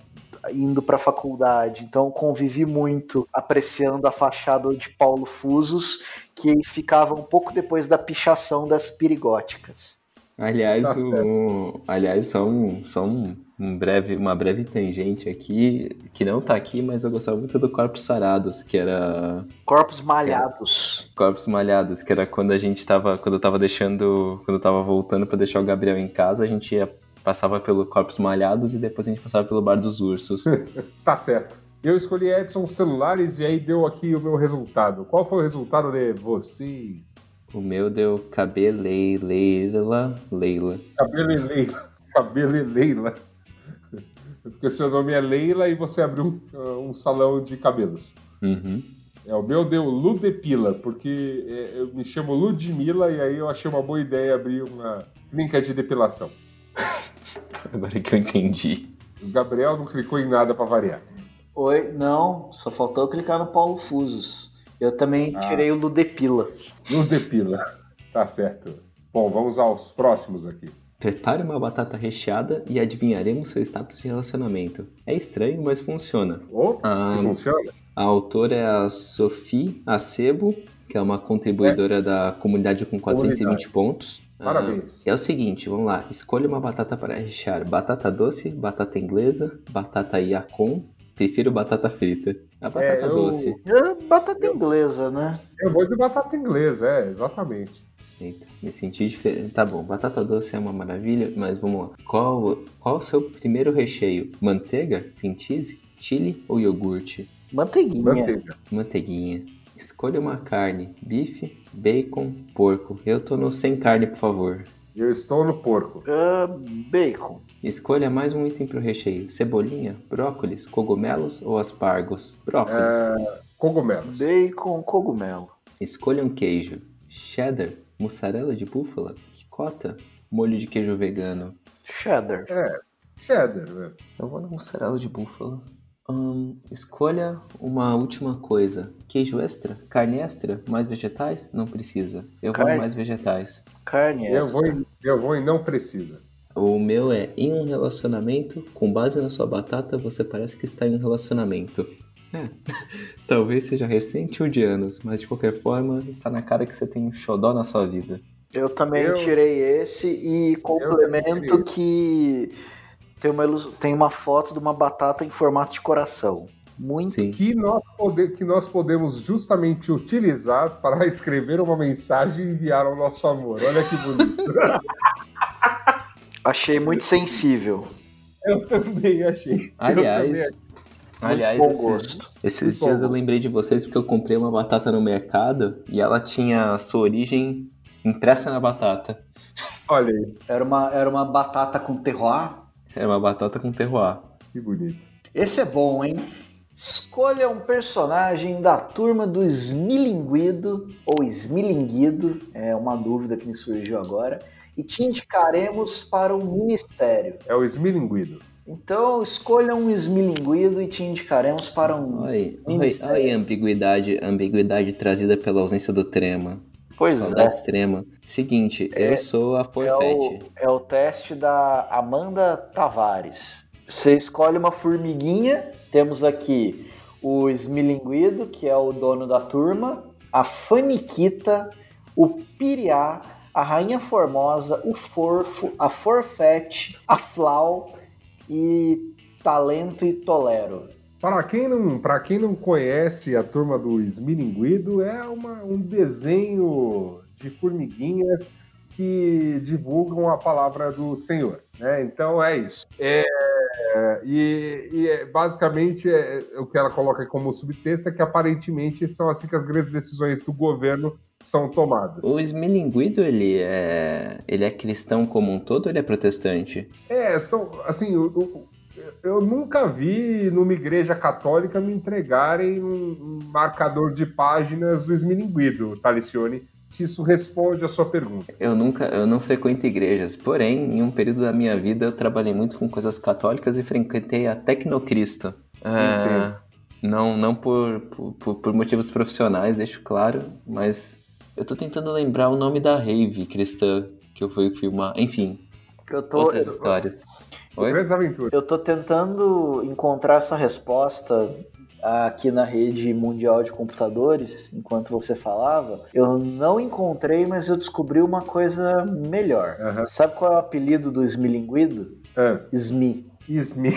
indo para a faculdade. Então convivi muito apreciando a fachada de Paulo Fusos, que ficava um pouco depois da pichação das perigóticas. Aliás, Tá o- aliás só, um, só um, breve, uma breve tangente aqui, que não tá aqui, mas eu gostava muito do Corpos Sarados, que era Corpos malhados. Corpos Malhados, que era quando a gente tava, quando eu tava deixando, quando eu tava voltando pra deixar o Gabriel em casa, a gente ia, passava pelo Corpos Malhados e depois a gente passava pelo Bar dos Ursos. Tá certo. Eu escolhi Edson Celulares e aí deu aqui o meu resultado. Qual foi o resultado de vocês? o meu deu Cabeleila Leila. Cabelo e Leila. Cabelo e Leila. Porque seu nome é Leila e você abriu um, um salão de cabelos. Uhum. É, o meu deu Ludepila, porque é, eu me chamo Ludmilla e aí eu achei uma boa ideia abrir uma clínica de depilação. Agora que eu entendi. O Gabriel não clicou em nada pra variar. Oi, não, só faltou eu clicar no Paulo Fusos. Eu também Ah. tirei o Ludepila. Ludepila. Tá certo. Bom, vamos aos próximos aqui. Prepare uma batata recheada e adivinharemos seu status de relacionamento. É estranho, mas funciona. Oh, Ah. se funciona? A autora é a Sophie Acebo, que é uma contribuidora da comunidade com 420 pontos. Ah, Parabéns. é o seguinte, vamos lá. Escolha uma batata para rechear. Batata doce, batata inglesa, batata yacon. Prefiro batata frita. A batata É, eu- doce. É batata inglesa, né? Eu vou de batata inglesa, é, exatamente. Eita, me senti diferente. Tá bom, batata doce é uma maravilha, mas vamos lá. Qual, qual o seu primeiro recheio? Manteiga, cream cheese, chili ou iogurte? Manteiguinha. Manteiga. Manteiguinha. Escolha uma carne: bife, bacon, porco. Eu tô no sem carne, por favor. Eu estou no porco. Ah, bacon. Escolha mais um item pro recheio: cebolinha, brócolis, cogumelos ou aspargos? Brócolis. É, cogumelos. Bacon, cogumelo. Escolha um queijo: cheddar, mussarela de búfala, ricota, molho de queijo vegano. Cheddar. cheddar, né? Eu vou na mussarela de búfalo. Hum, escolha uma última coisa. Queijo extra? Carne extra? Mais vegetais? Não precisa. Eu vou Carne. em mais vegetais. Carne Eu extra. vou, em, eu vou em não precisa. O meu é em um relacionamento, com base na sua batata, você parece que está em um relacionamento. É. Talvez seja recente ou de anos, mas de qualquer forma, está na cara que você tem um xodó na sua vida. Eu também Eu- tirei esse e complemento que tem uma, tem uma foto de uma batata em formato de coração. Muito. Sim. Que nós, pode, que nós podemos justamente utilizar para escrever uma mensagem e enviar ao nosso amor. Olha que bonito. Achei muito sensível. eu também achei. Aliás, aliás bom esses, gosto. esses dias bom. eu lembrei de vocês porque eu comprei uma batata no mercado e ela tinha a sua origem impressa na batata. Olha aí, Era uma, era uma batata com terroir. Era uma batata com terroir. que bonito. Esse é bom, hein? Escolha um personagem da turma do Esmilinguido ou Esmilinguido, é uma dúvida que me surgiu agora, e te indicaremos para um ministério. É o esmilinguido. Então, escolha um Esmilinguido e te indicaremos para um. Olha, olha, Ministério. olha a ambiguidade, a ambiguidade trazida pela ausência do trema. Pois Saudade extrema. Seguinte, eu sou a É Forfete. o, é o teste da Amanda Tavares. Você escolhe uma formiguinha. Temos aqui o Esmilinguido, que é o dono da turma, a Faniquita, o Piriá, a Rainha Formosa, o Forfo, a Forfete, a Flau e Talento e Tolero. Para quem não, para quem não conhece a turma do Esmilinguido, é uma, um desenho de formiguinhas que divulgam a palavra do Senhor. Né? Então é isso. É, e e é, basicamente é, o que ela coloca como subtexto é que aparentemente são assim que as grandes decisões do governo são tomadas. O Smilinguido, ele é. Ele é cristão como um todo ou ele é protestante? É, são assim, o- o- eu nunca vi numa igreja católica me entregarem um, um marcador de páginas do Esmilinguido, Talicione, se isso responde a sua pergunta. Eu nunca, eu não frequento igrejas, porém, em um período da minha vida eu trabalhei muito com coisas católicas e frequentei a Tecnocristo. Ah, não não por, por, por motivos profissionais, deixo claro, mas eu tô tentando lembrar o nome da rave cristã que eu fui filmar. Enfim, Eu tô, outras eu, histórias. Oi? Grandes aventuras. eu tô tentando encontrar essa resposta aqui na rede mundial de computadores, enquanto você falava. Eu não encontrei, mas eu descobri uma coisa melhor. Sabe qual é o apelido do Esmilinguido? Ah, Smi. Esmi,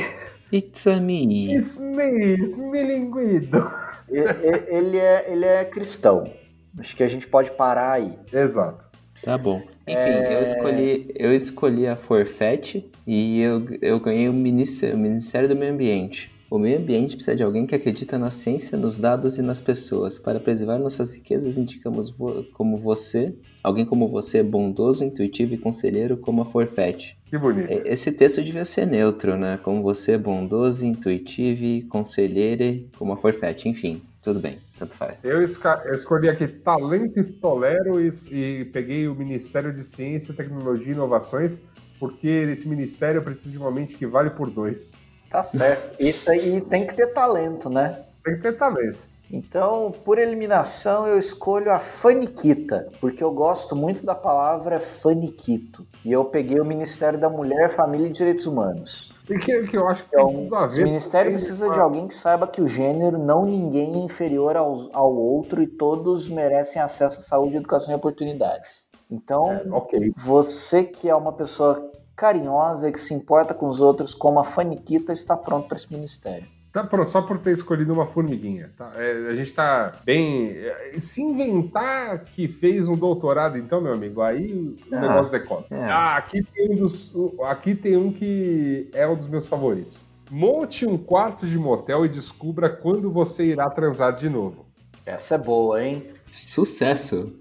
It's a me. Esmi, Esmilinguido. E- e- ele, é, ele é cristão. Acho que a gente pode parar aí. Exato. Tá bom. Enfim, É. eu escolhi eu escolhi a Forfete e eu, eu ganhei o Ministério, o Ministério do Meio Ambiente. O meio ambiente precisa de alguém que acredita na ciência, nos dados e nas pessoas. Para preservar nossas riquezas, indicamos vo- como você, alguém como você, bondoso, intuitivo e conselheiro, como a Forfete. Que bonito. E- Esse texto devia ser neutro, né? Como você, bondoso, intuitivo e conselheiro, como a Forfete. Enfim, tudo bem, tanto faz. Eu, esca- eu escolhi aqui talento e tolero e, e peguei o Ministério de Ciência, Tecnologia e Inovações, porque esse ministério precisa de uma mente que vale por dois. Tá certo. E, tem- e tem que ter talento, né? Tem que ter talento. Então, por eliminação, eu escolho a Faniquita, porque eu gosto muito da palavra faniquito. E eu peguei o Ministério da Mulher, Família e Direitos Humanos. E que, que eu acho que Então, tudo a o. Ministério precisa de alguém que saiba que o gênero não ninguém é inferior ao, ao outro e todos merecem acesso à saúde, educação e oportunidades. Então, Ok. você que é uma pessoa carinhosa e que se importa com os outros como a Faniquita está pronto para esse ministério. Tá pronto, só por ter escolhido uma formiguinha. tá? É, a gente tá bem. é, Se inventar que fez um doutorado, então, meu amigo, aí o Ah, negócio decola. é. Ah, aqui tem, um dos, aqui tem um que é um dos meus favoritos. Monte um quarto de motel e descubra quando você irá transar de novo. Essa é boa, hein? Sucesso!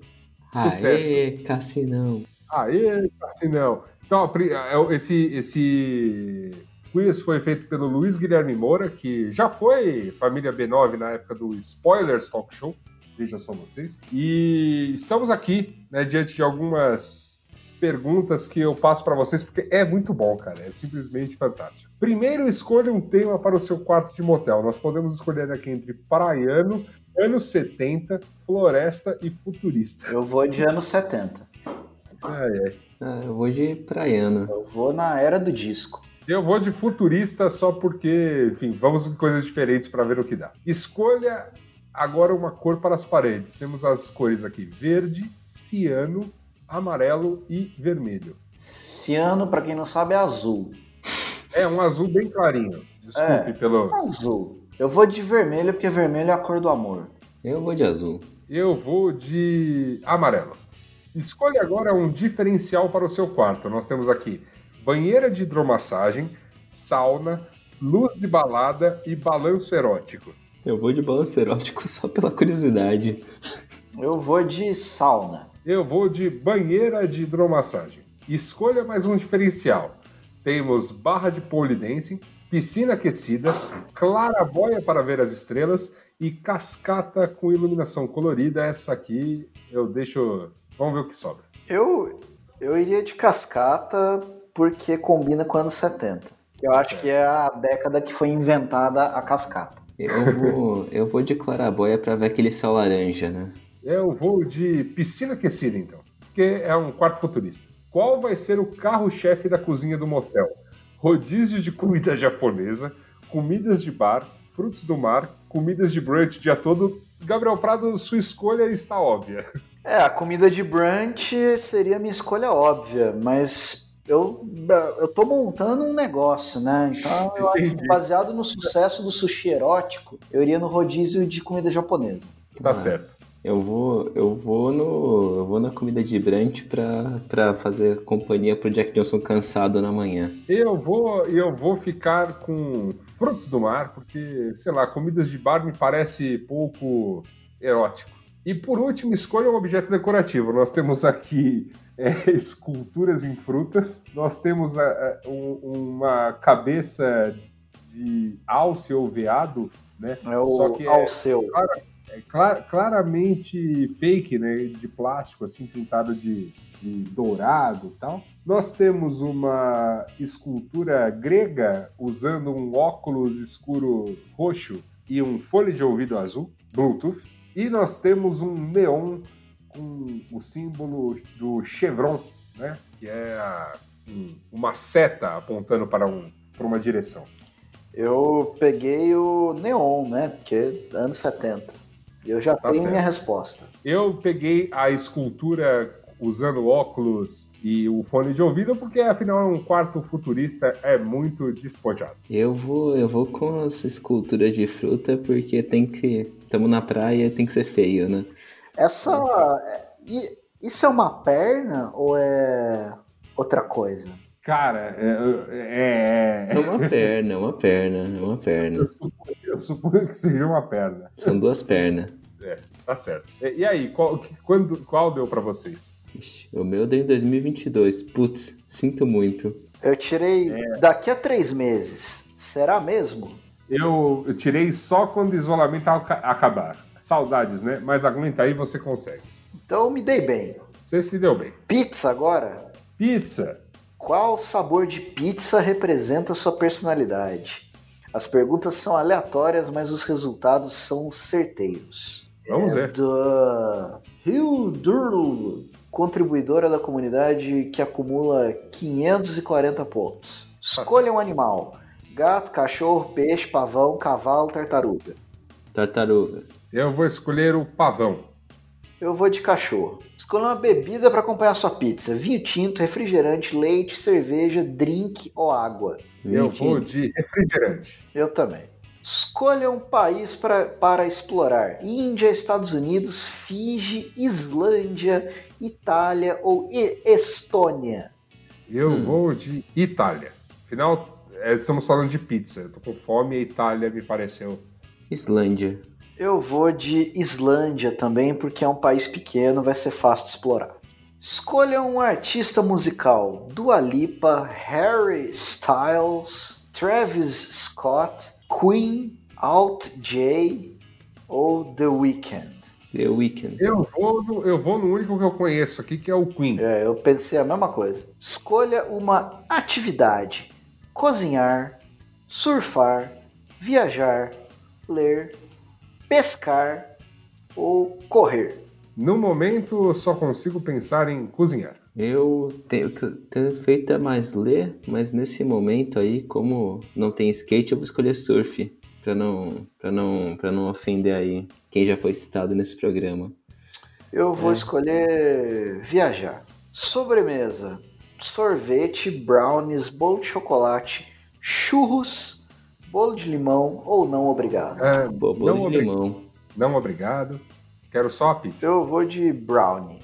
Sucesso. Aê, Cassinão! Aê, Cassinão! Então, é, esse, esse quiz foi feito pelo Luiz Guilherme Moura, que já foi família B9 na época do Spoilers Talk Show. Veja só vocês. E estamos aqui, né, diante de algumas perguntas que eu passo para vocês, porque é muito bom, cara. É simplesmente fantástico. Primeiro, escolha um tema para o seu quarto de motel. Nós podemos escolher aqui entre praiano, anos 70, floresta e futurista. Eu vou de anos 70. É, é. Ah, eu vou de praiano. Eu vou na era do disco. Eu vou de futurista só porque, enfim, vamos em coisas diferentes para ver o que dá. Escolha agora uma cor para as paredes. Temos as cores aqui: verde, ciano, amarelo e vermelho. Ciano, para quem não sabe, é azul. É um azul bem clarinho. Desculpe É. pelo. Azul. Eu vou de vermelho, porque vermelho é a cor do amor. Eu vou de azul. Eu vou de amarelo. Escolha agora um diferencial para o seu quarto. Nós temos aqui banheira de hidromassagem, sauna, luz de balada e balanço erótico. Eu vou de balanço erótico só pela curiosidade. Eu vou de sauna. Eu vou de banheira de hidromassagem. Escolha mais um diferencial. Temos barra de pole dancing, piscina aquecida, clarabóia para ver as estrelas e cascata com iluminação colorida. Essa aqui eu deixo. Vamos ver o que sobra. Eu, eu iria de cascata porque combina com anos 70. Eu acho que é a década que foi inventada a cascata. Eu vou, eu vou de clarabóia pra ver aquele céu laranja, né? Eu vou de piscina aquecida, então, porque é um quarto futurista. Qual vai ser o carro-chefe da cozinha do motel? Rodízio de comida japonesa, comidas de bar, frutos do mar, comidas de brunch o dia todo. Gabriel Prado, sua escolha está óbvia. É, a comida de brunch seria a minha escolha óbvia, mas eu, eu tô montando um negócio, né? Então eu acho que baseado no sucesso do sushi erótico, eu iria no rodízio de comida japonesa. Tá Ah. certo. Eu vou, eu vou no, eu vou na comida de brunch pra, pra fazer companhia pro Jack Johnson cansado na manhã. Eu vou, eu vou ficar com frutos do mar, porque, sei lá, comidas de bar me parece pouco erótico. E por último, escolha um objeto decorativo. Nós temos aqui é, esculturas em frutas, nós temos é, é, um- uma cabeça de alce ou veado, né? É o Só que é- Alceu. É cla- claramente fake, né? De plástico, assim, pintado de, de dourado e tal. Nós temos uma escultura grega usando um óculos escuro roxo e um fone de ouvido azul, Bluetooth. E nós temos um neon com o símbolo do chevron, né? Que é a- um- uma seta apontando para, um, para uma direção. Eu peguei o neon, né? Porque anos 70. E eu já Tá tenho certo. minha resposta. Eu peguei a escultura usando óculos e o fone de ouvido, porque afinal é um quarto futurista, é muito despojado. Eu vou, eu vou com as esculturas de fruta porque tem que, estamos na praia, tem que ser feio, né? Essa. é- Isso é uma perna ou é outra coisa? Cara, é, É uma perna, é uma perna, é uma perna. eu suponho que seja uma perna. São duas pernas. Tá certo. E, e aí, qual, quando, qual deu pra vocês? Ixi, o meu deu em 2022. Putz, sinto muito. Eu tirei É. daqui a três meses. Será mesmo? Eu, eu tirei só quando o isolamento aca- acabar. Saudades, né? Mas aguenta aí, você consegue. Então me dei bem. Você se deu bem. Pizza agora? Pizza. Qual sabor de pizza representa sua personalidade? As perguntas são aleatórias, mas os resultados são certeiros. Vamos é ver. Da Rio Durl, contribuidora da comunidade que acumula 540 pontos. Escolha um animal: gato, cachorro, peixe, pavão, cavalo, tartaruga. Tartaruga. Eu vou escolher o pavão. Eu vou de cachorro. Escolha uma bebida para acompanhar sua pizza: vinho tinto, refrigerante, leite, cerveja, drink ou água. Eu Mentira. vou de refrigerante. Eu também. Escolha um país pra, para explorar: Índia, Estados Unidos, Fiji, Islândia, Itália ou E- Estônia. Eu Hum. vou de Itália. Afinal, é, estamos falando de pizza. Eu tô com fome e a Itália me pareceu. Islândia. Eu vou de Islândia também, porque é um país pequeno, vai ser fácil de explorar. Escolha um artista musical: Dua Lipa, Harry Styles, Travis Scott, Queen, Alt J ou The Weeknd. The Weeknd. Eu vou, no, eu vou no único que eu conheço aqui, que é o Queen. É, eu pensei a mesma coisa. Escolha uma atividade: cozinhar, surfar, viajar, ler, pescar ou correr. No momento, eu só consigo pensar em cozinhar. Eu tenho que tenho feito é mais ler, mas nesse momento aí, como não tem skate, eu vou escolher surf. Pra não, pra não, pra não ofender aí quem já foi citado nesse programa. Eu vou É. escolher viajar. Sobremesa: sorvete, brownies, bolo de chocolate, churros, bolo de limão ou não obrigado. É, bolo de obri- limão. não obrigado. Quero só a pizza. Eu vou de brownie.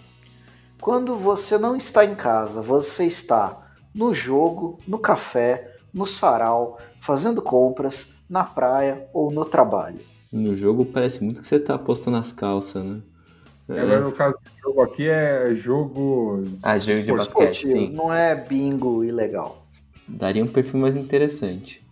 Quando você não está em casa, você está no jogo, no café, no sarau, fazendo compras, na praia ou no trabalho. No jogo parece muito que você tá apostando as calças, né? É. Agora, no caso do jogo aqui, é jogo. Ah, jogo de basquete, sim. não é bingo ilegal. Daria um perfil mais interessante.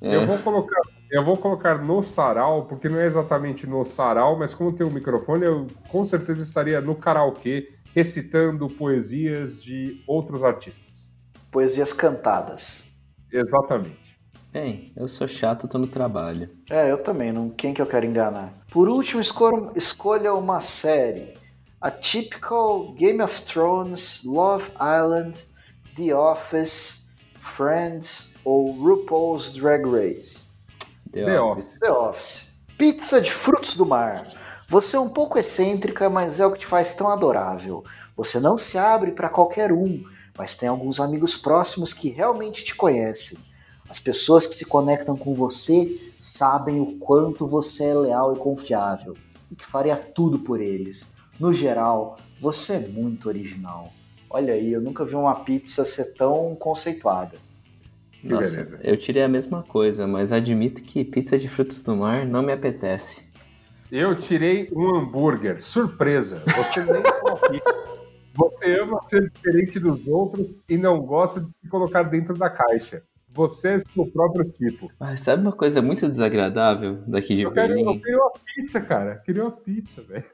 É, Eu vou colocar. Eu vou colocar no sarau, porque não é exatamente no sarau, mas como tem o microfone, eu com certeza estaria no karaokê recitando poesias de outros artistas. Poesias cantadas. Exatamente. Bem, eu sou chato, tô no trabalho. É, eu também, não, quem que eu quero enganar? Por último, escolha, escolha uma série. A typical Game of Thrones, Love Island, The Office, Friends ou RuPaul's Drag Race. The, The Office. The Office. Pizza de frutos do mar. Você é um pouco excêntrica, mas é o que te faz tão adorável. Você não se abre para qualquer um, mas tem alguns amigos próximos que realmente te conhecem. As pessoas que se conectam com você sabem o quanto você é leal e confiável e que faria tudo por eles. No geral, você é muito original. Olha aí, eu nunca vi uma pizza ser tão conceituada. Que Nossa, beleza. eu tirei a mesma coisa, mas admito que pizza de frutos do mar não me apetece. Eu tirei um hambúrguer. Surpresa! Você nem. Você ama ser diferente dos outros e não gosta de se colocar dentro da caixa. Você é seu próprio tipo. Mas sabe uma coisa muito desagradável daqui de Eu, quero, eu Berlim? queria uma pizza, cara. Eu queria uma pizza, velho.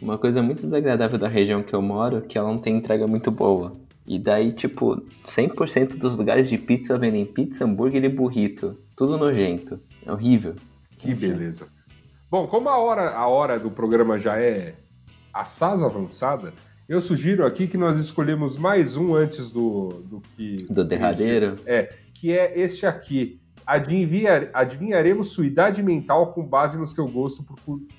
Uma coisa muito desagradável da região que eu moro é que ela não tem entrega muito boa. E daí, tipo, 100% dos lugares de pizza vendem pizza, hambúrguer e burrito. Tudo nojento. É horrível. Que beleza. Bom, como a hora, a hora do programa já é assaz avançada, eu sugiro aqui que nós escolhemos mais um antes do, do que. Do derradeiro. É, que é este aqui. Adivinhar, adivinharemos sua idade mental com base no seu gosto por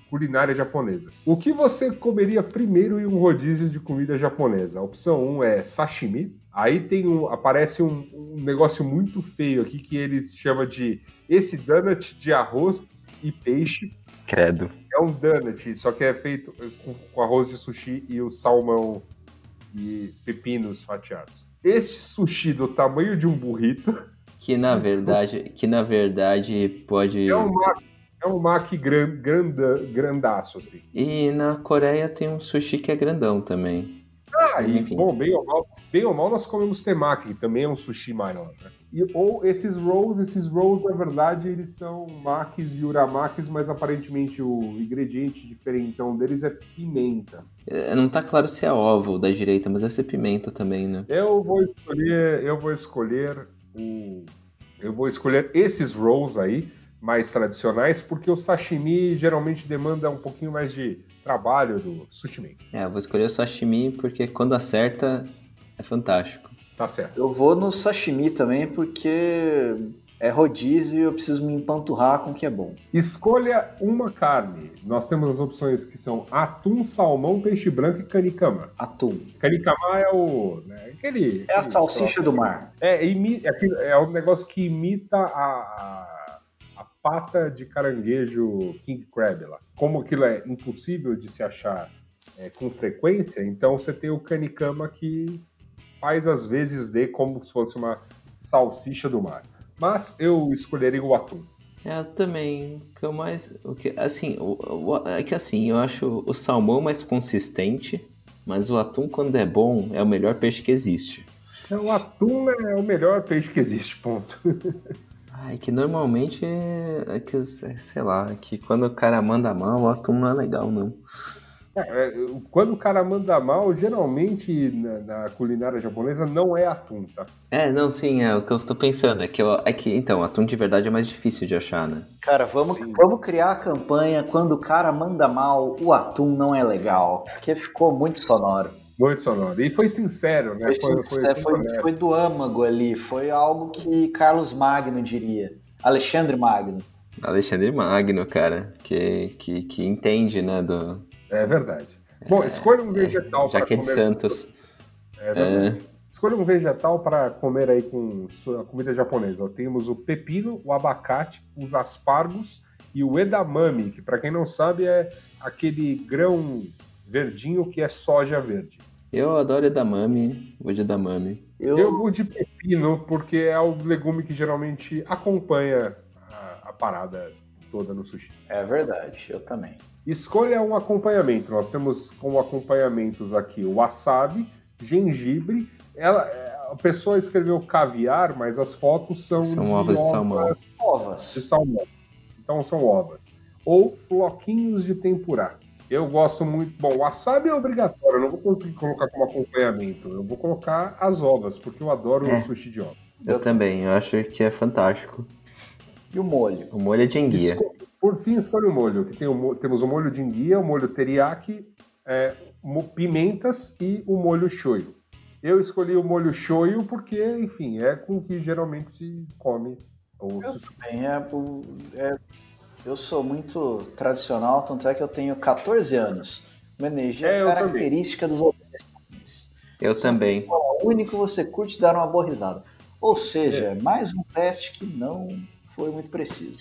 culinária japonesa. O que você comeria primeiro em um rodízio de comida japonesa? A opção 1 é sashimi. Aí tem um, aparece um, um negócio muito feio aqui que eles chamam de esse donut de arroz e peixe. Credo. É um donut, só que é feito com, com arroz de sushi e o salmão e pepinos fatiados. Este sushi do tamanho de um burrito Que na verdade, que na verdade pode. é um mac, é um mac gran, granda, grandaço, assim. E na Coreia tem um sushi que é grandão também. Ah, Mas e, enfim. bom, bem ou, mal, bem ou mal nós comemos temaki, que também é um sushi maior, né? E, ou esses rolls, esses rolls, na verdade, eles são makis e uramakis, mas aparentemente o ingrediente diferentão deles é pimenta. É, Não tá claro se é ovo da direita, mas deve ser pimenta também, né? Eu vou escolher, eu vou escolher o, eu vou escolher esses rolls aí mais tradicionais, porque o sashimi geralmente demanda um pouquinho mais de trabalho do sushi maker. É, eu vou escolher o sashimi porque quando acerta é fantástico. Tá certo. Eu vou no sashimi também porque é rodízio e eu preciso me empanturrar com o que é bom. Escolha uma carne. Nós temos as opções que são atum, salmão, peixe branco e canicama. Atum. Canicama é o. né, aquele. É a salsicha do mar. É, imi- é, é um negócio que imita a pata de caranguejo King Crab lá. Como aquilo é impossível de se achar é, com frequência, então você tem o canicama que faz às vezes de como se fosse uma salsicha do mar. Mas eu escolheria o atum. É, também. O que eu mais. O que, assim, o, o- é que assim, eu acho o salmão mais consistente, mas o atum, quando é bom, é o melhor peixe que existe. Então, o atum é o melhor peixe que existe, ponto. Ai, que normalmente é, é que, sei lá, que quando o cara manda mal, o atum não é legal, não. É, quando o cara manda mal, geralmente na, na, culinária japonesa não é atum, tá? É, não, sim, é o que eu tô pensando. É que, eu, é que então, atum de verdade é mais difícil de achar, né? Cara, vamos, vamos criar a campanha quando o cara manda mal, o atum não é legal. Porque ficou muito sonoro. Muito sonoro. E foi sincero, né? Foi, foi, foi, foi, foi do âmago ali. Foi algo que Carlos Magno diria. Alexandre Magno. Alexandre Magno, cara, que, que, que entende, né, do, é verdade. Bom, escolha um é, vegetal é, para comer. Santos. É verdade. É. Escolha um vegetal para comer aí com sua comida japonesa. Temos o pepino, o abacate, os aspargos e o edamame, que para quem não sabe é aquele grão verdinho que é soja verde. Eu adoro edamame, vou de edamame. Eu... Eu vou de pepino porque é o legume que geralmente acompanha a, a parada toda no sushi. É verdade, eu também. Escolha um acompanhamento. Nós temos como acompanhamentos aqui o wasabi, gengibre. Ela, a pessoa escreveu caviar, mas as fotos são, são de ovas de salmão. Ovas. De salmão. Então são ovas. Ou floquinhos de tempurá. Eu gosto muito. Bom, o wasabi é obrigatório, eu não vou conseguir colocar como acompanhamento. Eu vou colocar as ovas, porque eu adoro é. o sushi de ovas. Eu, também, eu acho que é fantástico. E o molho? O molho é de enguia. Por fim, escolhe o molho. Que tem o, temos o molho de enguia, o molho teriyaki, é, pimentas e o molho shoyu. Eu escolhi o molho shoyu porque, enfim, é com que geralmente se come o eu sushi. Também é, é, eu sou muito tradicional, tanto é que eu tenho 14 anos. Uma energia é, característica dos adolescentes. Eu também. O único que você curte dar uma boa risada. Ou seja, é. mais um teste que não foi muito preciso.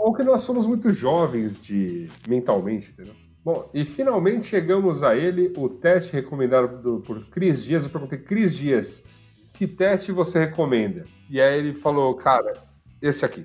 ou que nós somos muito jovens de mentalmente, entendeu? Bom, e finalmente chegamos a ele, o teste recomendado por Cris Dias. Eu perguntei, Cris Dias, que teste você recomenda? E aí ele falou, cara, esse aqui.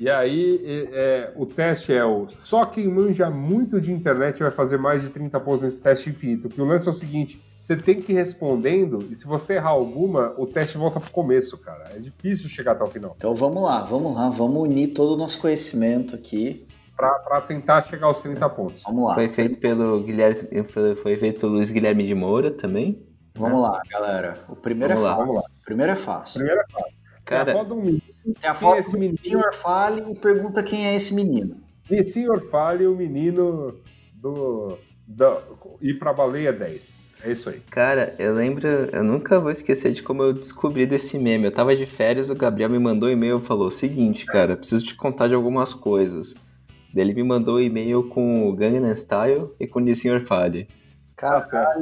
E aí é, o teste é o só quem manja muito de internet vai fazer mais de 30 pontos nesse teste infinito. Porque o lance é o seguinte: você tem que ir respondendo, e se você errar alguma, o teste volta pro começo, cara. É difícil chegar até o final. Então vamos lá, vamos lá, vamos unir todo o nosso conhecimento aqui. Para tentar chegar aos 30 pontos. Vamos lá. Foi feito pelo Guilherme, foi feito pelo Luiz Guilherme de Moura também. Vamos lá, galera. O primeiro vamos é lá. fácil. Vamos lá. O primeiro é fácil. O primeiro é fácil. Cara, roda um minuto. Tem a foto é do senhor Fale e pergunta quem é esse menino. E senhor Fale, o menino do, do ir pra baleia 10. É isso aí. Cara, eu lembro, eu nunca vou esquecer de como eu descobri desse meme. Eu tava de férias, o Gabriel me mandou um e-mail e falou: o seguinte, cara, preciso te contar de algumas coisas. Ele me mandou um e-mail com o Gangnam Style e com o Sr. Fale. Cara, tá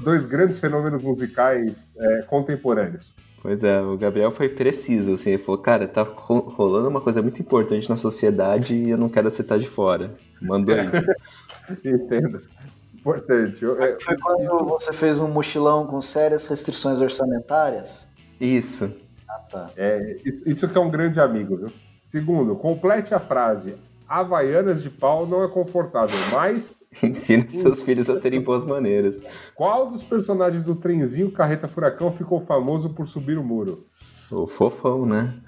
dois grandes fenômenos musicais é, contemporâneos. Pois é, o Gabriel foi preciso, assim, ele falou, cara, tá rolando uma coisa muito importante na sociedade e eu não quero você estar de fora. Mandou isso. Entendo. Importante. Eu, foi quando você fez um mochilão com sérias restrições orçamentárias? Isso. Ah, tá. É, isso, isso que é um grande amigo, viu? Segundo, complete a frase. Havaianas de pau não é confortável, mas Ensina seus filhos a terem boas maneiras. Qual dos personagens do trenzinho Carreta Furacão ficou famoso por subir o muro? O Fofão, né?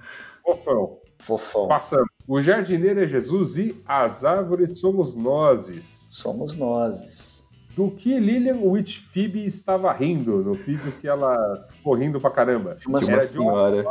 Fofão. Fofão. Passando. O jardineiro é Jesus e as árvores somos nozes. Somos nozes. Do que Lilian Whitfield estava rindo no vídeo que ela ficou rindo pra caramba? Uma senhora.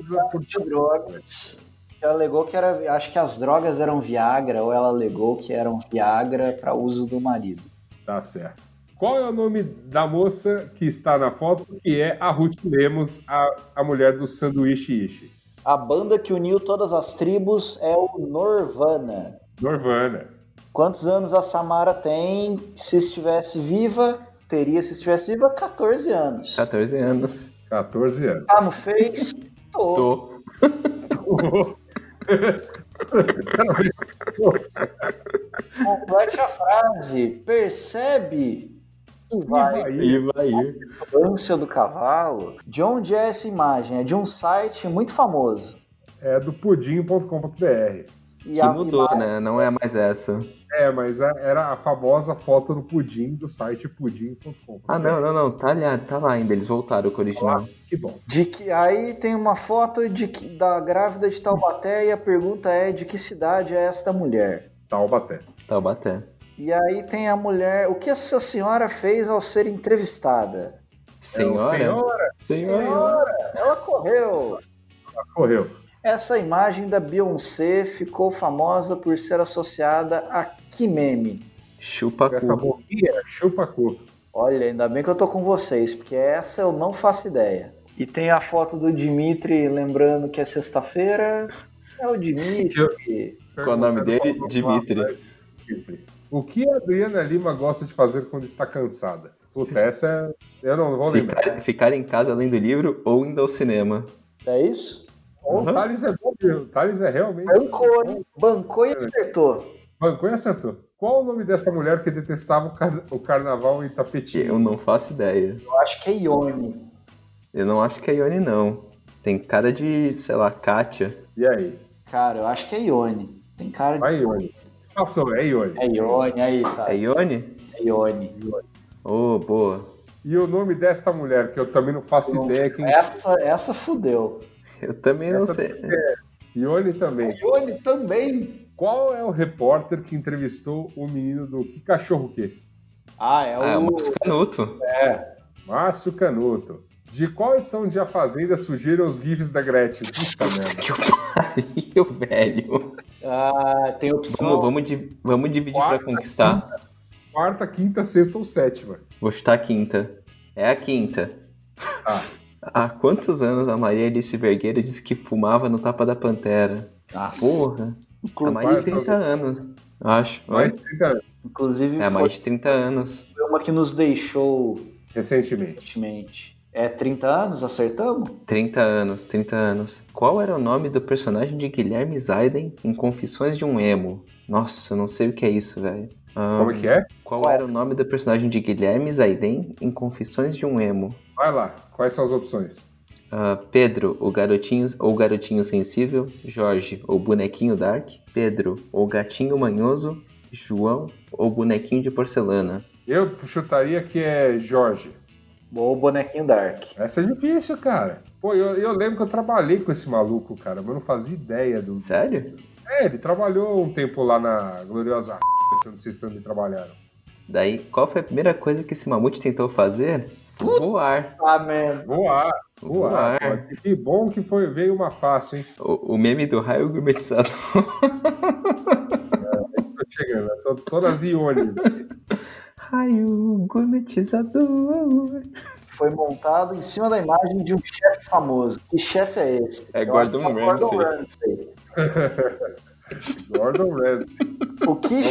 De uma por drogas ela alegou que era. Acho que as drogas eram Viagra, ou ela alegou que eram Viagra para uso do marido. Tá certo. Qual é o nome da moça que está na foto, que é a Ruth Lemos, a, a mulher do sanduíche Ishi? A banda que uniu todas as tribos é o Norvana. Norvana. Quantos anos a Samara tem? Se estivesse viva, teria, se estivesse viva, 14 anos. 14 anos. 14 anos. Tá no Face? Tô. Tô. Complete a frase. Percebe e vai. E vai. A ânsia do cavalo. De onde é essa imagem? É de um site muito famoso. É do pudim.com.br. E Que mudou, imagem- né? Não é mais essa. É, mas a- era a famosa foto do pudim do site pudim.com. Ah, não, não, não. Tá lá, tá lá ainda. Eles voltaram com o original. Que bom. De que, aí tem uma foto de que, da grávida de Taubaté e a pergunta é de que cidade é esta mulher? Taubaté. Taubaté. E aí tem a mulher. O que essa senhora fez ao ser entrevistada? Senhora? Senhora, Senhora. Ela correu! correu. Essa imagem da Beyoncé ficou famosa por ser associada a que meme? Chupa Essa cu. boquinha chupa cu. Olha, ainda bem que eu tô com vocês, porque essa eu não faço ideia. E tem a foto do Dimitri lembrando que é sexta-feira. É o Dimitri. Qual o nome dele? Dimitri. O que a Adriana Lima gosta de fazer quando está cansada? Puta, essa é... eu não vou lembrar. Ficar, ficar em casa lendo livro ou indo ao cinema. É isso? O Uhum. Thales é bom mesmo. O Thales é realmente. Bancou, hein? Bancou e acertou. Bancou e acertou. Qual o nome dessa mulher que detestava o, car- o carnaval em Tapetinho? Eu não faço ideia. Eu acho que é Ione. Eu não acho que é Ione, não. Tem cara de, sei lá, Kátia. E aí? Cara, eu acho que é Ione. Tem cara de. Vai, Ione. Passou, é Ione. É Ione, aí tá. É Ione? É Ione. Ô, boa. E o nome desta mulher, que eu também não faço ideia quem Essa, essa fudeu. Eu também não Essa sei. Ione também. Ione também. Qual é o repórter que entrevistou o menino do Que Cachorro Que? Ah, é o. Ah, é o Márcio Canuto. Márcio Canuto. De qual edição de A Fazenda surgiram os GIFs da Gretchen? Puta merda. Que pariu, velho. Ah, tem opção. Vamos, vamos, di- vamos dividir pra Quarta, conquistar. Quarta, quinta, sexta ou sétima? Vou chutar a quinta. É a quinta. Ah. Há quantos anos a Maria Alice Vergueira disse que fumava no tapa da pantera? Nossa. Porra. Há mais de Quais são 30 anos. Acho. Mais de 30 anos, Inclusive, É, foi mais de 30 anos. uma que nos deixou recentemente. recentemente. É 30 anos? Acertamos? 30 anos, 30 anos. Qual era o nome do personagem de Guilherme Zaiden em Confissões de um Emo? Nossa, eu não sei o que é isso, velho. Ah, Como é que é? Qual, Qual? era o nome do personagem de Guilherme Zaiden em Confissões de um Emo? Vai lá. Quais são as opções? Ah, Pedro, o garotinho ou garotinho sensível. Jorge, o bonequinho dark. Pedro, o gatinho manhoso. João, ou bonequinho de porcelana. Eu chutaria que é Jorge. Ou bonequinho Dark. Essa é difícil, cara. Pô, eu, eu lembro que eu trabalhei com esse maluco, cara, mas eu não fazia ideia do. Sério? É, ele trabalhou um tempo lá na Gloriosa onde vocês também trabalharam. Daí, qual foi a primeira coisa que esse mamute tentou fazer? Voar. Ah, man. Voar, voar. Voar. pô. Que bom que foi, veio uma fácil, hein? O, o meme do raio gourmetizador. Tô chegando, né? tô todas iones. Raio gourmetizador. Foi montado em cima da imagem de um chefe famoso. Que chefe é esse? É Eu Gordon é o Gordon Ramsay. Ramsay. Gordon Ramsay. O que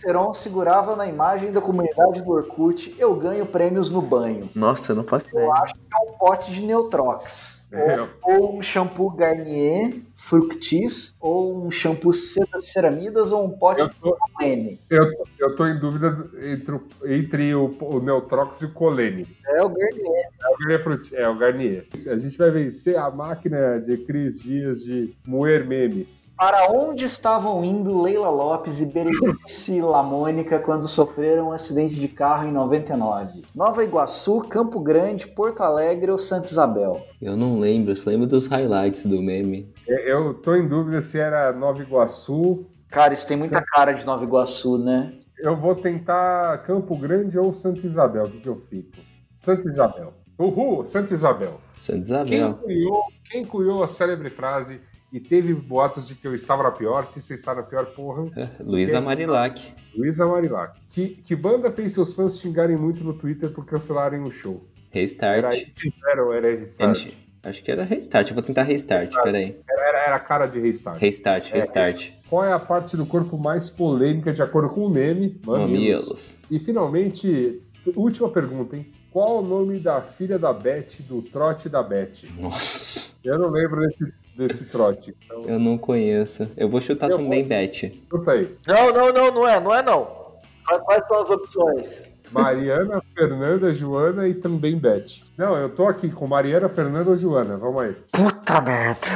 Theron segurava na imagem da comunidade do Orkut Eu ganho prêmios no banho. Nossa, eu não faço Eu ideia. acho que é um pote de Neutrox. É. Ou, ou um shampoo Garnier Fructis, ou um shampoo Seda Ceramidas, ou um pote Eu tô, de N. eu, eu tô em dúvida entre, o- entre o, o Neutrox e o Colene. É o Garnier. É o Garnier, Fruit- é o Garnier. A gente vai vencer a máquina de Cris Dias de moer memes. Para onde estavam indo Leila Lopes e Berenice Lamônica quando sofreram um acidente de carro em 99? Nova Iguaçu, Campo Grande, Porto Alegre ou Santa Isabel? Eu não lembro, eu só lembro dos highlights do meme. Eu tô em dúvida se era Nova Iguaçu. Cara, isso tem muita cara de Nova Iguaçu, né? Eu vou tentar Campo Grande ou Santa Isabel. O que, eu fico? Santa Isabel. Uhul, Santa Isabel. Santa Quem Isabel. cunhou, quem cunhou a célebre frase e teve boatos de que eu estava na pior? Se isso está na pior, porra. Luísa Marilac. Luísa Marilac. Que, que banda fez seus fãs xingarem muito no Twitter por cancelarem o show? Restart. Era era restart. Gente, acho que era restart. Eu vou tentar restart, peraí. Era, era, era cara de restart. Restart, restart. Qual é a parte do corpo mais polêmica de acordo com o meme? Mamilos. E finalmente, última pergunta, hein? Qual o nome da filha da Beth, do trote da Beth? Nossa. Eu não lembro desse, desse trote. Então, Eu não conheço. Eu vou chutar Eu também, Beth. chuta aí. Não, não, não, não é, não é não. Quais são as opções? Mariana, Fernanda, Joana e também Beth. Não, eu tô aqui com Mariana, Fernanda ou Joana. Vamos aí. Puta merda.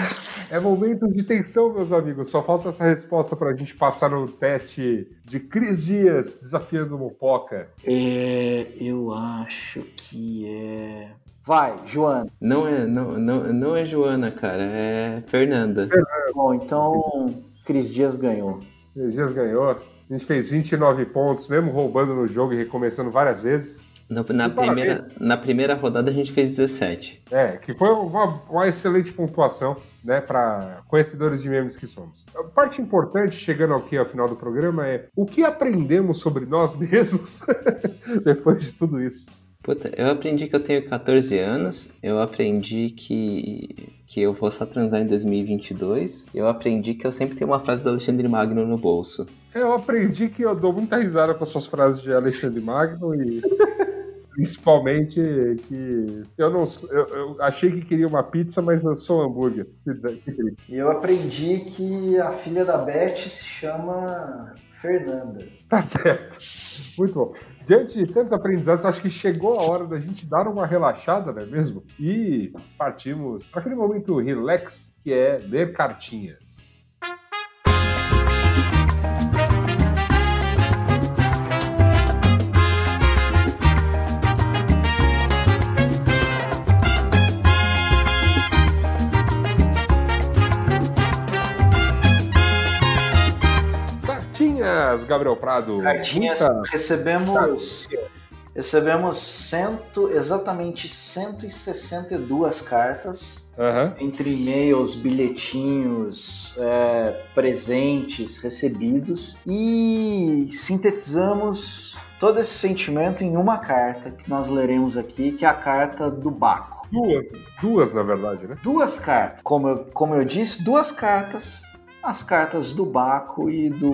É momento de tensão, meus amigos. Só falta essa resposta pra gente passar no teste de Cris Dias desafiando o Mopoca. É, eu acho que é. Vai, Joana. Não é, não, não, não é Joana, cara, é Fernanda. Bom, então Cris Dias ganhou. Cris Dias ganhou. A gente fez 29 pontos, mesmo roubando no jogo e recomeçando várias vezes. Na, na parabéns. primeira, na primeira rodada a gente fez 17. É, que foi uma, uma excelente pontuação, né, para conhecedores de memes que somos. A parte importante, chegando aqui ao final do programa, é o que aprendemos sobre nós mesmos depois de tudo isso. Puta, eu aprendi que eu tenho 14 anos, eu aprendi que, que eu vou só transar em 2022, eu aprendi que eu sempre tenho uma frase do Alexandre Magno no bolso. Eu aprendi que eu dou muita risada com as suas frases de Alexandre Magno e principalmente que eu não sou- eu, eu achei que queria uma pizza, mas eu sou um hambúrguer. E eu aprendi que a filha da Beth se chama Fernanda. Tá certo. Muito bom. Diante de tantos aprendizados, acho que chegou a hora da gente dar uma relaxada, não é mesmo? E partimos para aquele momento relax que é ler cartinhas. Cartinhas, Gabriel Prado. Cartinhas, Muita- recebemos, recebemos cento, exatamente 162 cartas, Aham. entre e-mails, bilhetinhos, é, presentes recebidos, e sintetizamos todo esse sentimento em uma carta que nós leremos aqui, que é a carta do Baco. Duas, duas, na verdade, né? Duas cartas, como eu, como eu disse, duas cartas. As cartas do Baco e do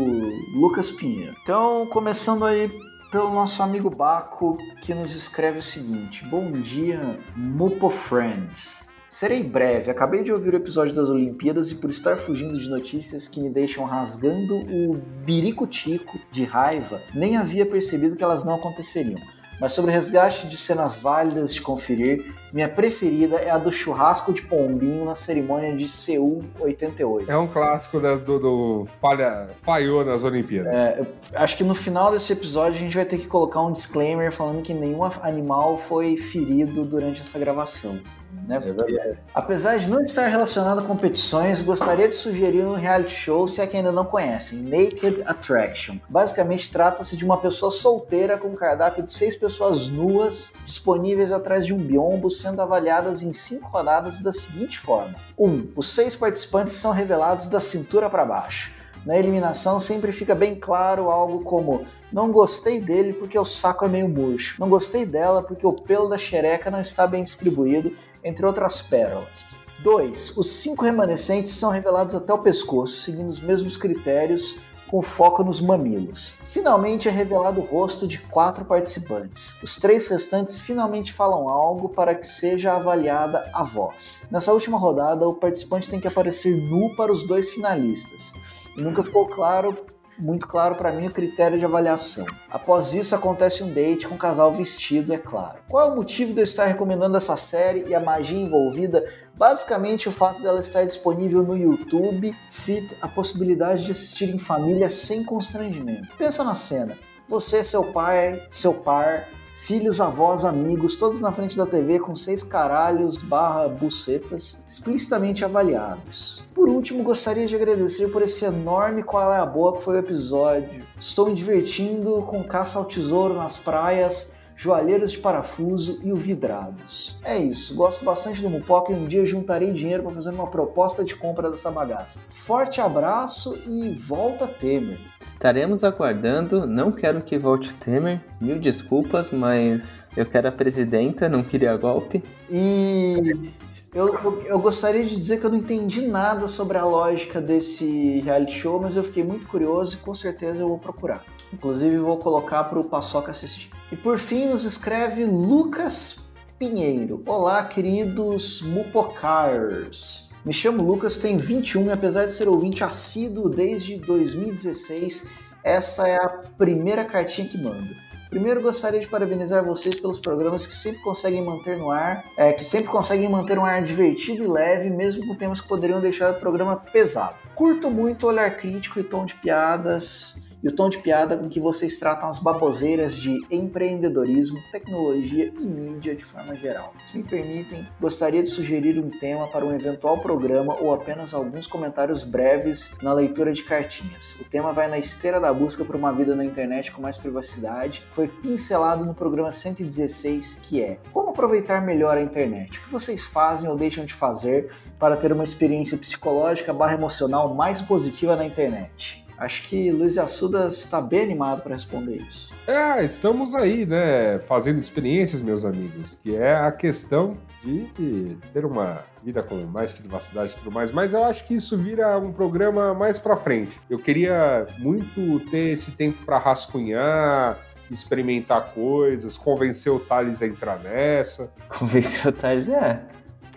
Lucas Pinheiro. Então, começando aí pelo nosso amigo Baco, que nos escreve o seguinte: Bom dia, Mupo Friends. Serei breve, acabei de ouvir o episódio das Olimpíadas e por estar fugindo de notícias que me deixam rasgando o birico-tico de raiva, nem havia percebido que elas não aconteceriam. Mas sobre o resgate de cenas válidas de conferir, minha preferida é a do churrasco de pombinho na cerimônia de Seul 88. É um clássico da- do, do falha, falhou nas Olimpíadas. É, acho que no final desse episódio a gente vai ter que colocar um disclaimer falando que nenhum animal foi ferido durante essa gravação. Né? É Porque, apesar de não estar relacionado a competições, gostaria de sugerir um reality show, se é que ainda não conhecem, Naked Attraction. Basicamente trata-se de uma pessoa solteira com um cardápio de seis pessoas nuas disponíveis atrás de um biombo, sendo avaliadas em cinco rodadas da seguinte forma: 1. Um, os seis participantes são revelados da cintura para baixo. Na eliminação sempre fica bem claro algo como não gostei dele porque o saco é meio murcho, não gostei dela porque o pelo da xereca não está bem distribuído, entre outras pérolas. 2. Os cinco remanescentes são revelados até o pescoço, seguindo os mesmos critérios, com foco nos mamilos. Finalmente é revelado o rosto de quatro participantes. Os três restantes finalmente falam algo para que seja avaliada a voz. Nessa última rodada, o participante tem que aparecer nu para os dois finalistas. E nunca ficou claro muito claro para mim o critério de avaliação. Após isso, acontece um date com um casal vestido, é claro. Qual é o motivo de eu estar recomendando essa série e a magia envolvida? Basicamente, o fato dela estar disponível no YouTube fit a possibilidade de assistir em família sem constrangimento. Pensa na cena: você, seu pai, seu par, filhos, avós, amigos, todos na frente da TV com seis caralhos barra bucetas explicitamente avaliados. Por último, gostaria de agradecer por esse enorme qual é a boa que foi o episódio. Estou me divertindo com caça ao tesouro nas praias, joalheiros de parafuso e o vidrados. É isso, gosto bastante do Mupoca e um dia juntarei dinheiro para fazer uma proposta de compra dessa bagaça. Forte abraço e volta Temer. Estaremos aguardando, não quero que volte o Temer, mil desculpas, mas eu quero a presidenta, não queria golpe. E eu, eu, eu gostaria de dizer que eu não entendi nada sobre a lógica desse reality show, mas eu fiquei muito curioso e com certeza eu vou procurar. Inclusive vou colocar para o Paçoca assistir. E por fim nos escreve Lucas Pinheiro. Olá, queridos Mupocars. Me chamo Lucas, tenho 21 e apesar de ser ouvinte assíduo desde 2016, essa é a primeira cartinha que mando. Primeiro, gostaria de parabenizar vocês pelos programas que sempre conseguem manter no ar, é, que sempre conseguem manter um ar divertido e leve, mesmo com temas que poderiam deixar o programa pesado. Curto muito o olhar crítico e tom de piadas e o tom de piada com que vocês tratam as baboseiras de empreendedorismo, tecnologia e mídia de forma geral. Se me permitem, gostaria de sugerir um tema para um eventual programa ou apenas alguns comentários breves na leitura de cartinhas. O tema vai na esteira da busca por uma vida na internet com mais privacidade. Foi pincelado no programa 116, que é Como aproveitar melhor a internet? O que vocês fazem ou deixam de fazer para ter uma experiência psicológica barra emocional mais positiva na internet? Acho que Luiz Assuda está bem animado para responder isso. É, estamos aí, né, fazendo experiências, meus amigos, que é a questão de ter uma vida com mais privacidade e tudo mais, mas eu acho que isso vira um programa mais para frente. Eu queria muito ter esse tempo para rascunhar, experimentar coisas, convencer o Thales a entrar nessa. Convencer o Thales, é.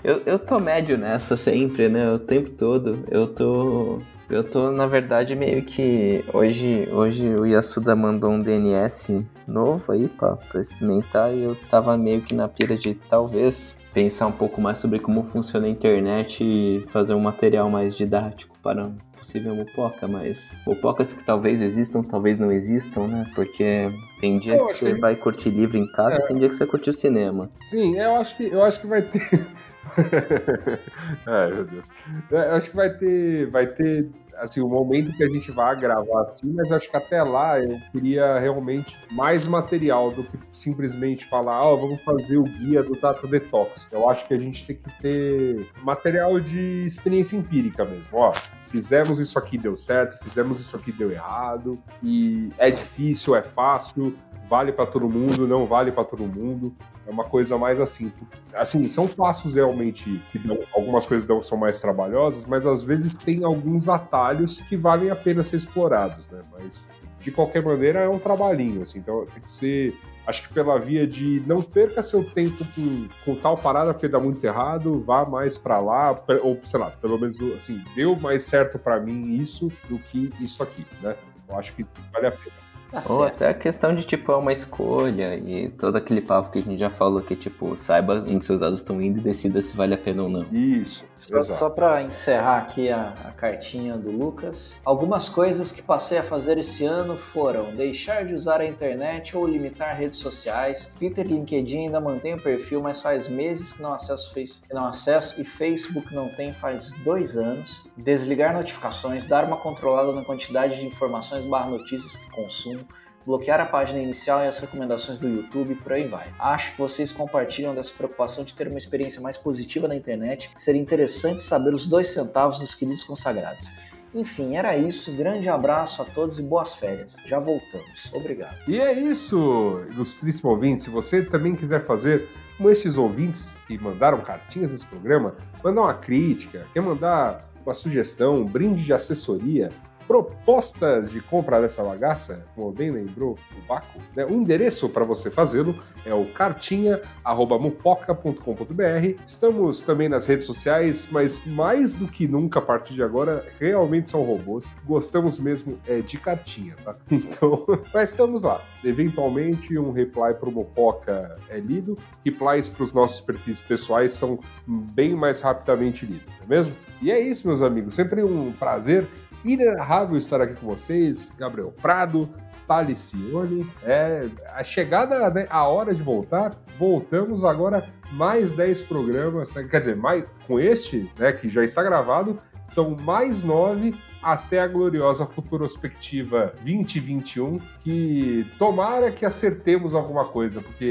Eu, eu tô médio nessa sempre, né? O tempo todo. Eu tô eu tô, na verdade, meio que. Hoje, hoje o Yasuda mandou um DNS novo aí pra, pra experimentar e eu tava meio que na pira de talvez pensar um pouco mais sobre como funciona a internet e fazer um material mais didático para um possível Mupoca, mas Mupocas que talvez existam, talvez não existam, né? Porque tem dia eu que você que... vai curtir livro em casa, é. tem dia que você vai curtir o cinema. Sim, eu acho que, eu acho que vai ter. Ai, meu Deus. Eu acho que vai ter, vai ter assim, o momento que a gente vai gravar assim, mas acho que até lá eu queria realmente mais material do que simplesmente falar, ó, oh, vamos fazer o guia do Data Detox. Eu acho que a gente tem que ter material de experiência empírica mesmo, ó. Fizemos isso aqui, deu certo, fizemos isso aqui, deu errado, e é difícil, é fácil, vale para todo mundo, não vale para todo mundo. É uma coisa mais assim. Assim, são passos realmente que dão, algumas coisas dão, são mais trabalhosas, mas às vezes tem alguns atalhos que valem a pena ser explorados, né? Mas de qualquer maneira é um trabalhinho, assim. Então tem que ser acho que pela via de não perca seu tempo com, com tal parada porque dá muito errado, vá mais para lá, ou sei lá, pelo menos assim, deu mais certo para mim isso do que isso aqui, né? Eu acho que vale a pena. Tá Ou certo. até a questão de, tipo, é uma escolha e todo aquele papo que a gente já falou que, tipo, saiba onde seus dados estão indo e decida se vale a pena ou não. Isso. Só, só para encerrar aqui a, a, cartinha do Lucas, algumas coisas que passei a fazer esse ano foram deixar de usar a internet ou limitar redes sociais. Twitter e LinkedIn ainda mantém o perfil, mas faz meses que não acesso, face, não acesso e Facebook não tem faz dois anos. Desligar notificações, dar uma controlada na quantidade de informações barra notícias que consumo bloquear a página inicial e as recomendações do YouTube, por aí vai. Acho que vocês compartilham dessa preocupação de ter uma experiência mais positiva na internet. Seria interessante saber os dois centavos dos queridos consagrados. Enfim, era isso. Grande abraço a todos e boas férias. Já voltamos. Obrigado. E é isso, ilustríssimo ouvinte. Se você também quiser fazer como estes ouvintes que mandaram cartinhas nesse programa, mandar uma crítica, quer mandar uma sugestão, um brinde de assessoria, propostas de compra dessa bagaça, como bem lembrou o Baco, né? o endereço para você fazê-lo é o cartinha.mupoca.com.br. Estamos também nas redes sociais, mas mais do que nunca a partir de agora, realmente são robôs. Gostamos mesmo é, de cartinha, tá? Então, mas estamos lá. Eventualmente, um reply para o Mupoca é lido, replies para os nossos perfis pessoais são bem mais rapidamente lidos, não é mesmo? E é isso, meus amigos. Sempre um prazer inenarrável estar aqui com vocês, Gabriel Prado, Talicione. É a chegada, né, a hora de voltar. Voltamos agora mais 10 programas, né, quer dizer, mais com este, né, que já está gravado, são mais nove até a gloriosa Futurospectiva 2021, que tomara que acertemos alguma coisa, porque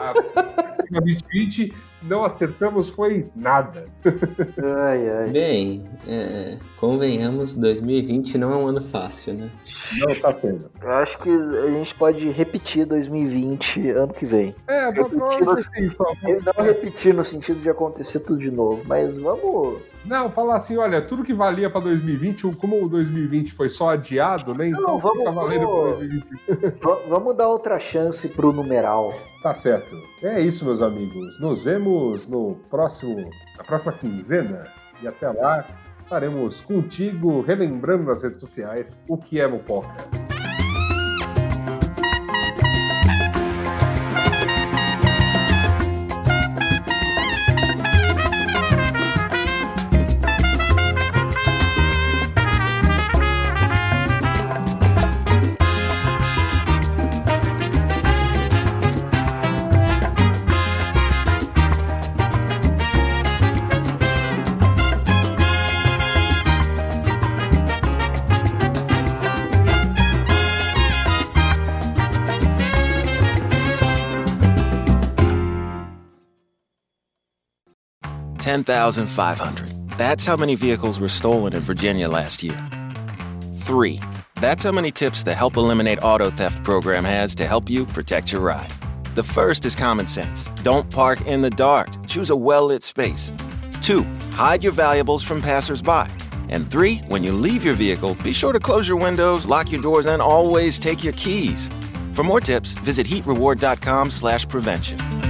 a 2020 não acertamos foi nada. Ai, ai. Bem, é, convenhamos, 2020 não é um ano fácil, né? Não tá sendo. Eu acho que a gente pode repetir 2020 ano que vem. É, repetir no, Não repetir no sentido de acontecer tudo de novo, mas vamos não, falar assim, olha, tudo que valia para 2020, como o 2020 foi só adiado, né? Então não, vamos, fica valendo vamos, 2020. vamos dar outra chance pro numeral. Tá certo. É isso, meus amigos. Nos vemos no próximo, na próxima quinzena. E até lá estaremos contigo relembrando nas redes sociais o que é Mupoca. 10,500. That's how many vehicles were stolen in Virginia last year. 3. That's how many tips the Help Eliminate Auto Theft program has to help you protect your ride. The first is common sense. Don't park in the dark. Choose a well lit space. 2. Hide your valuables from passersby. And 3. When you leave your vehicle, be sure to close your windows, lock your doors, and always take your keys. For more tips, visit heatreward.com/prevention.